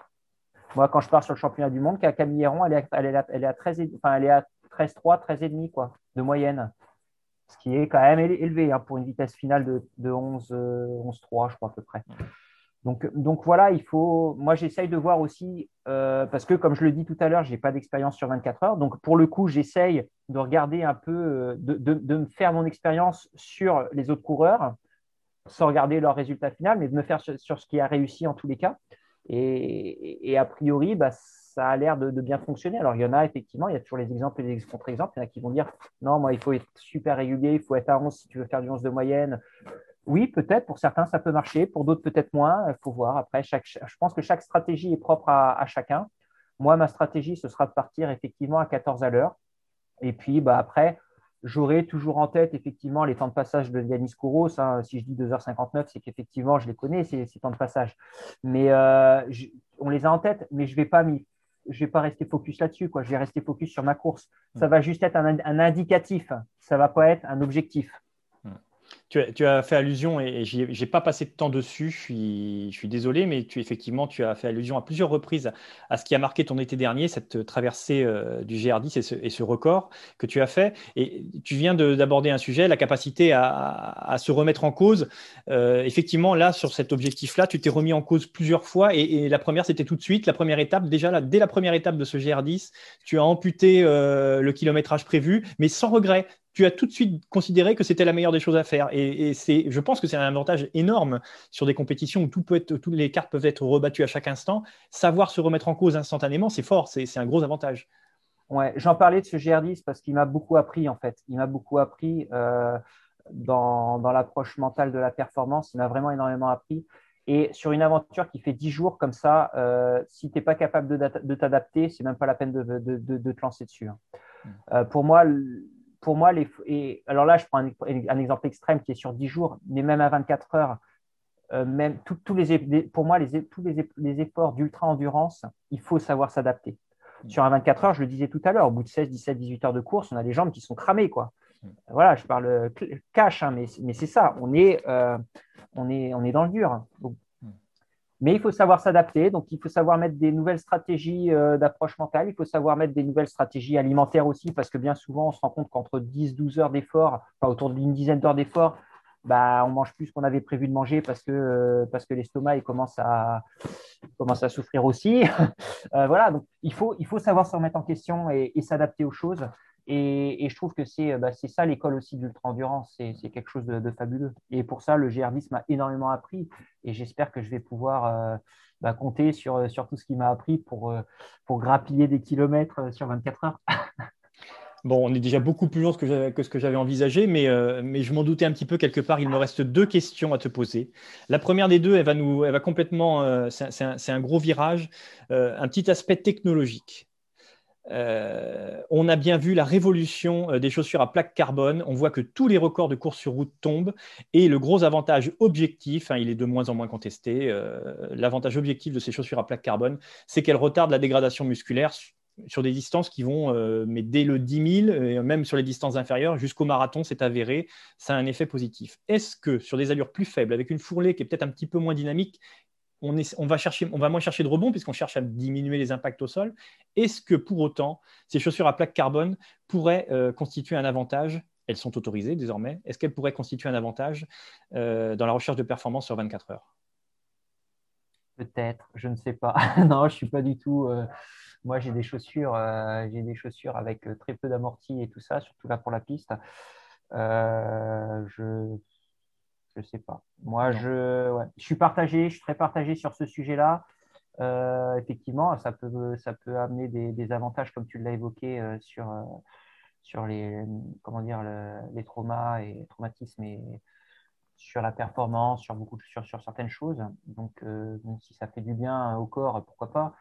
Moi, quand je pars sur le championnat du monde, Camille Héron, elle est, elle à 13, enfin, elle est à 13,3, 13,5 quoi, de moyenne ce qui est quand même élevé hein, pour une vitesse finale de, de 11, 11, 3, je crois à peu près. Donc, donc voilà, il faut. Moi, j'essaye de voir aussi, euh, parce que comme je le dis tout à l'heure, je n'ai pas d'expérience sur 24 heures. Donc, pour le coup, j'essaye de regarder un peu, euh, de, de, me faire mon expérience sur les autres coureurs, sans regarder leur résultat final, mais de me faire sur, ce qui a réussi en tous les cas. Et, et a priori, bah, ça a l'air de, bien fonctionner. Alors, il y en a effectivement, il y a toujours les exemples et les contre-exemples. Il y en a qui vont dire non, moi, il faut être super régulier, il faut être à 11 si tu veux faire du 11 de moyenne oui, peut-être, pour certains, ça peut marcher, pour d'autres, peut-être moins. Il faut voir. Après, je pense que chaque stratégie est propre à, chacun. Moi, ma stratégie, ce sera de partir effectivement à 14 à l'heure. Et puis, bah, après, j'aurai toujours en tête effectivement les temps de passage de Yanis Kouros. Hein. Si je dis 2h59, c'est qu'effectivement, je les connais, ces, temps de passage. Mais euh, on les a en tête, mais je ne vais pas je vais pas rester focus là-dessus. Je vais rester focus sur ma course. Ça va juste être un, un indicatif. Ça ne va pas être un objectif. Tu as, fait allusion, et, je n'ai pas passé de temps dessus, je suis, je désolé, mais tu, effectivement, tu as fait allusion à plusieurs reprises à ce qui a marqué ton été dernier, cette traversée euh, du GR10 et ce, record que tu as fait. Et tu viens d'aborder un sujet, la capacité à, se remettre en cause. Euh, effectivement, là, sur cet objectif-là, tu t'es remis en cause plusieurs fois, et, la première, c'était tout de suite, la première étape, déjà là, dès la première étape de ce GR10, tu as amputé euh, le kilométrage prévu, mais sans regret tu as tout de suite considéré que c'était la meilleure des choses à faire. Et, c'est, je pense que c'est un avantage énorme sur des compétitions où tout peut être, toutes les cartes peuvent être rebattues à chaque instant. Savoir se remettre en cause instantanément, c'est fort, c'est, un gros avantage. Ouais, j'en parlais de ce GR10 parce qu'il m'a beaucoup appris en fait. Il m'a beaucoup appris euh, dans, l'approche mentale de la performance. Il m'a vraiment énormément appris. Et sur une aventure qui fait 10 jours comme ça, euh, si tu n'es pas capable de, de t'adapter, c'est même pas la peine de, de, te lancer dessus. Hein. Hmm. Euh, pour moi, pour moi, les, et alors là, je prends un, exemple extrême qui est sur 10 jours, mais même à 24 heures, euh, même tous les, pour moi, les, tous les, efforts d'ultra-endurance, il faut savoir s'adapter. Mm. Sur un 24 heures, je le disais tout à l'heure, au bout de 16, 17, 18 heures de course, on a des jambes qui sont cramées. Quoi. Mm. Voilà, je parle cash, hein, mais, mais c'est ça, on est, euh, on, est, on est dans le dur. Mais il faut savoir s'adapter, donc il faut savoir mettre des nouvelles stratégies euh, d'approche mentale, il faut savoir mettre des nouvelles stratégies alimentaires aussi, parce que bien souvent, on se rend compte qu'entre 10-12 heures d'effort, enfin autour d'une dizaine d'heures d'effort, bah, on mange plus qu'on avait prévu de manger parce que, euh, parce que l'estomac commence à, commence à souffrir aussi. Euh, voilà, donc il faut, il faut savoir se remettre en question et s'adapter aux choses. Et, je trouve que c'est bah, ça l'école aussi de l'ultra-endurance, c'est quelque chose de, fabuleux. Et pour ça, le GR10 m'a énormément appris et j'espère que je vais pouvoir euh, bah, compter sur, sur, tout ce qui m'a appris pour, euh, grappiller des kilomètres euh, sur 24 heures. Bon, on est déjà beaucoup plus loin que, ce que j'avais envisagé, mais, je m'en doutais un petit peu quelque part. Il me reste deux questions à te poser. La première des deux, elle va, complètement. c'est un, gros virage, un petit aspect technologique. Euh, on a bien vu la révolution euh, des chaussures à plaque carbone. On voit que tous les records de course sur route tombent. Et le gros avantage objectif, hein, il est de moins en moins contesté, euh, l'avantage objectif de ces chaussures à plaque carbone, c'est qu'elles retardent la dégradation musculaire sur des distances qui vont, mais dès le 10 000, et même sur les distances inférieures, jusqu'au marathon, c'est avéré, ça a un effet positif. Est-ce que sur des allures plus faibles, avec une fourrée qui est peut-être un petit peu moins dynamique, on, va chercher, moins chercher de rebond puisqu'on cherche à diminuer les impacts au sol. Est-ce que pour autant, ces chaussures à plaque carbone pourraient euh, constituer un avantage? Elles sont autorisées désormais. Est-ce qu'elles pourraient constituer un avantage euh, dans la recherche de performance sur 24 heures? Peut-être, je ne sais pas. non, je suis pas du tout. Euh, moi, j'ai des chaussures, j'ai des chaussures avec très peu d'amorti et tout ça, surtout là pour la piste. Je sais pas. Moi, je, suis partagé, je suis très partagé sur ce sujet-là. Euh, effectivement, ça peut, ça peut amener des, avantages, comme tu l'as évoqué, euh, sur, euh, sur les, comment dire, les traumas et traumatismes et sur la performance, sur, beaucoup, sur, sur certaines choses. Donc, si ça fait du bien au corps, pourquoi pas.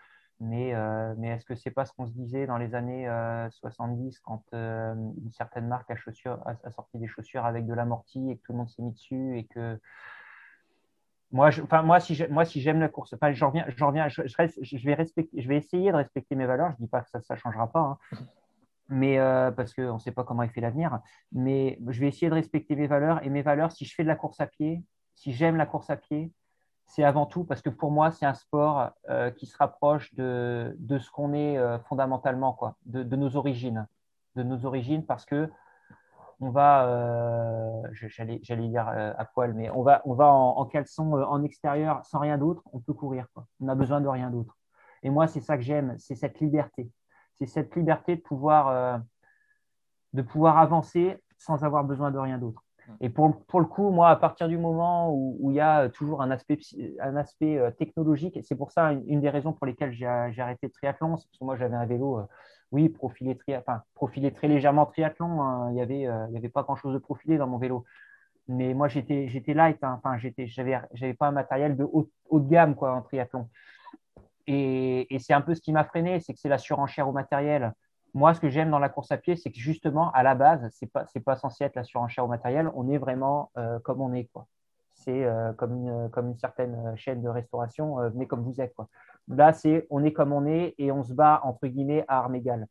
Mais, euh, mais est-ce que c'est pas ce qu'on se disait dans les années 70 euh, quand euh, une certaine marque a, a, sorti des chaussures avec de l'amorti et que tout le monde s'est mis dessus et que moi, enfin, moi, si moi, si j'aime la course, enfin, je reviens, je, reviens je, vais respecter, je vais essayer de respecter mes valeurs. Je dis pas que ça ne changera pas, hein. mais parce qu'on ne sait pas comment il fait l'avenir. Mais je vais essayer de respecter mes valeurs et mes valeurs. Si je fais de la course à pied, si j'aime la course à pied, c'est avant tout parce que pour moi, c'est un sport euh, qui se rapproche de, ce qu'on est euh, fondamentalement, de, nos origines. De nos origines parce que on va, j'allais dire à poil, mais on va, en, caleçon en extérieur sans rien d'autre, on peut courir. On n'a besoin de rien d'autre. Et moi, c'est ça que j'aime, c'est cette liberté. C'est cette liberté de pouvoir avancer sans avoir besoin de rien d'autre. Et pour, pour, le coup, moi, à partir du moment où, il y a toujours un aspect, un aspect euh, technologique, c'est pour ça une, des raisons pour lesquelles j'ai arrêté le triathlon, c'est parce que moi, j'avais un vélo, euh, oui, profilé, enfin, profilé très légèrement triathlon. Hein. il n'y avait, euh, avait pas grand-chose de profilé dans mon vélo. Mais moi, j'étais light, hein. enfin, j'avais pas un matériel de haut, haut, de gamme quoi, en triathlon. Et, et c'est un peu ce qui m'a freiné, c'est que c'est la surenchère au matériel moi, ce que j'aime dans la course à pied, c'est que justement, à la base, ce n'est pas, pas censé être la surenchère au matériel. On est vraiment euh, comme on est. Quoi. C'est euh, comme, une, comme une certaine chaîne de restauration, euh, venez comme vous êtes. Quoi. Là, c'est on est comme on est et on se bat, entre guillemets, à armes égales.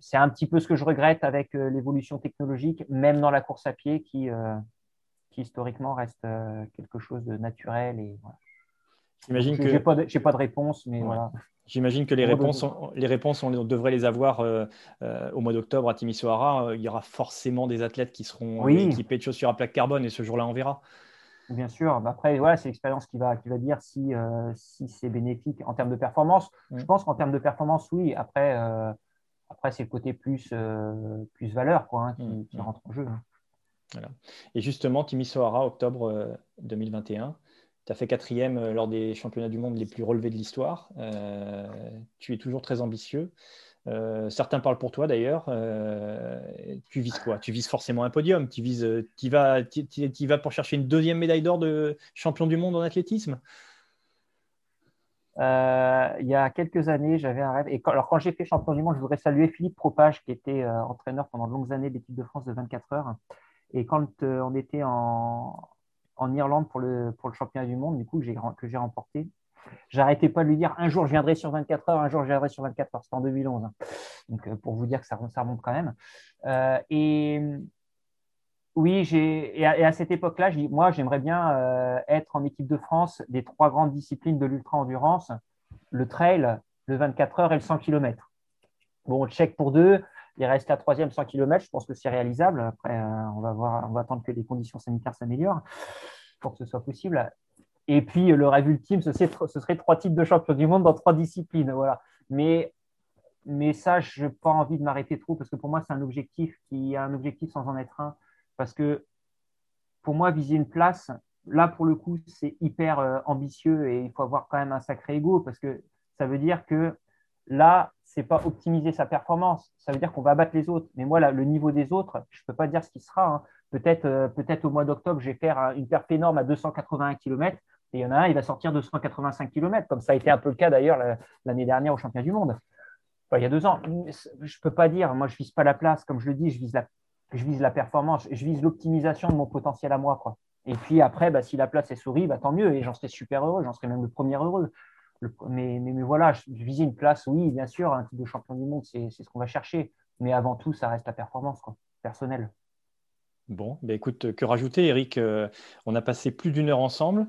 C'est un petit peu ce que je regrette avec l'évolution technologique, même dans la course à pied, qui, qui historiquement reste quelque chose de naturel. Et, voilà. J'imagine que. Je n'ai pas, pas, de réponse, mais voilà. J'imagine que les réponses, on, les réponses, on devrait les avoir euh, euh, au mois d'octobre à Timisoara. Euh, il y aura forcément des athlètes qui seront équipés de chaussures à plaque carbone et ce jour-là, on verra. Bien sûr. Après, voilà, c'est l'expérience qui va, qui va dire si, si c'est bénéfique en termes de performance. Je pense qu'en termes de performance, oui. Après, après c'est le côté plus, plus valeur quoi, hein, qui, qui, rentre en jeu. Hein. Voilà. Et justement, Timisoara, octobre 2021 tu as fait quatrième euh, lors des championnats du monde les plus relevés de l'histoire. Euh, tu es toujours très ambitieux. Euh, certains parlent pour toi d'ailleurs. tu vises quoi? Tu vises forcément un podium. Tu vises, tu vas, vas pour chercher une deuxième médaille d'or de champion du monde en athlétisme? il y a quelques années, j'avais un rêve. Et alors, quand j'ai fait champion du monde, je voudrais saluer Philippe Propage, qui était entraîneur pendant de longues années de l'équipe de France de 24 heures. Et quand on était en, en Irlande pour le, pour le championnat du monde, du coup, que j'ai remporté. J'arrêtais pas de lui dire un jour je viendrai sur 24 heures, un jour je viendrai sur 24 heures. C'était en 2011. Hein. Donc, euh, pour vous dire que ça, ça remonte quand même. Euh, et oui, et à, et à, cette époque-là, moi, j'aimerais bien euh, être en équipe de France des trois grandes disciplines de l'ultra-endurance le trail, le 24 heures et le 100 km. Bon, check pour deux. Il reste la troisième 100 km. Je pense que c'est réalisable. Après, euh, on, va voir, on va attendre que les conditions sanitaires s'améliorent pour que ce soit possible. Et puis, le rêve ultime, ce serait, trois titres de champion du monde dans trois disciplines. Voilà. Mais, mais ça, je n'ai pas envie de m'arrêter trop parce que pour moi, c'est un objectif qui est un objectif sans en être un. Parce que pour moi, viser une place, là, pour le coup, c'est hyper euh, ambitieux et il faut avoir quand même un sacré ego parce que ça veut dire que là, c'est pas optimiser sa performance. Ça veut dire qu'on va battre les autres. Mais moi, le niveau des autres, je ne peux pas dire ce qui sera. Hein. Peut-être euh, peut-être au mois d'octobre, je vais faire une perf énorme à 281 km et il y en a un, il va sortir 285 km, comme ça a été un peu le cas d'ailleurs l'année dernière au championnat du monde. il y a deux ans. Je ne peux pas dire, moi, je ne vise pas la place. Comme je le dis, je vise la, je vise performance, je vise l'optimisation de mon potentiel à moi. Quoi. Et puis après, bah, si la place est souris, bah, tant mieux. Et j'en serai super heureux, j'en serai même le premier heureux mais, mais, voilà, viser une place, oui, bien sûr, un titre de champion du monde, c'est ce qu'on va chercher. Mais avant tout, ça reste la performance quoi, personnelle. Bon, ben écoute, que rajouter, Eric euh, On a passé plus d'une heure ensemble.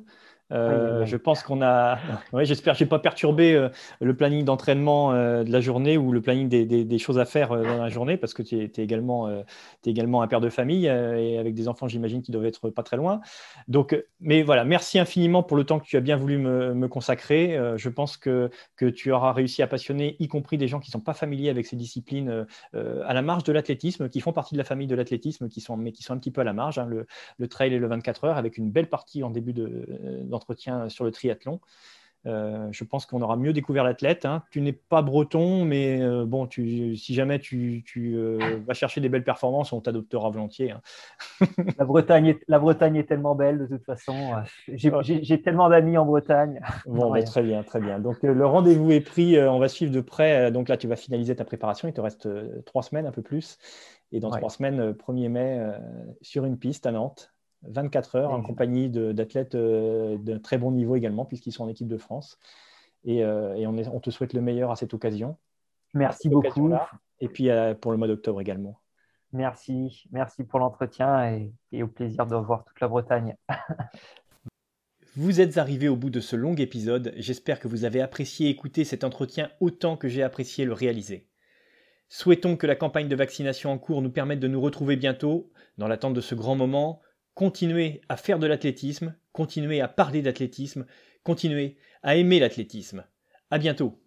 Euh, je pense qu'on a. Ouais, J'espère que je n'ai pas perturbé euh, le planning d'entraînement euh, de la journée ou le planning des, des, choses à faire dans la journée parce que tu es, également, es également un père de famille et avec des enfants, j'imagine, qui doivent être pas très loin. Donc, mais voilà, merci infiniment pour le temps que tu as bien voulu me, me consacrer. je pense que, que tu auras réussi à passionner, y compris des gens qui ne sont pas familiers avec ces disciplines à la marge de l'athlétisme, qui font partie de la famille de l'athlétisme, qui sont, mais qui sont un petit peu à la marge, hein, le, le, trail et le 24 heures, avec une belle partie en début d'entraînement entretien sur le triathlon. Euh, je pense qu'on aura mieux découvert l'athlète. Hein. Tu n'es pas breton, mais euh, bon, tu, si jamais tu, euh, vas chercher des belles performances, on t'adoptera volontiers. Hein. la, Bretagne est, la Bretagne est tellement belle de toute façon. J'ai tellement d'amis en Bretagne. Bon, très bien, très bien. Donc le rendez-vous est pris. on va suivre de près. Donc là, tu vas finaliser ta préparation. Il te reste trois semaines, un peu plus. Et dans trois semaines, 1er mai, sur une piste à Nantes. 24 heures en compagnie d'athlètes euh, de, très bon niveau également, puisqu'ils sont en équipe de France. Et, euh, on, te souhaite le meilleur à cette occasion. Merci beaucoup. Et puis euh, pour le mois d'octobre également. Merci, merci pour l'entretien et, au plaisir de revoir toute la Bretagne. Vous êtes arrivé au bout de ce long épisode. J'espère que vous avez apprécié écouter cet entretien autant que j'ai apprécié le réaliser. Souhaitons que la campagne de vaccination en cours nous permette de nous retrouver bientôt, dans l'attente de ce grand moment. Continuez à faire de l'athlétisme, continuez à parler d'athlétisme, continuez à aimer l'athlétisme. À bientôt.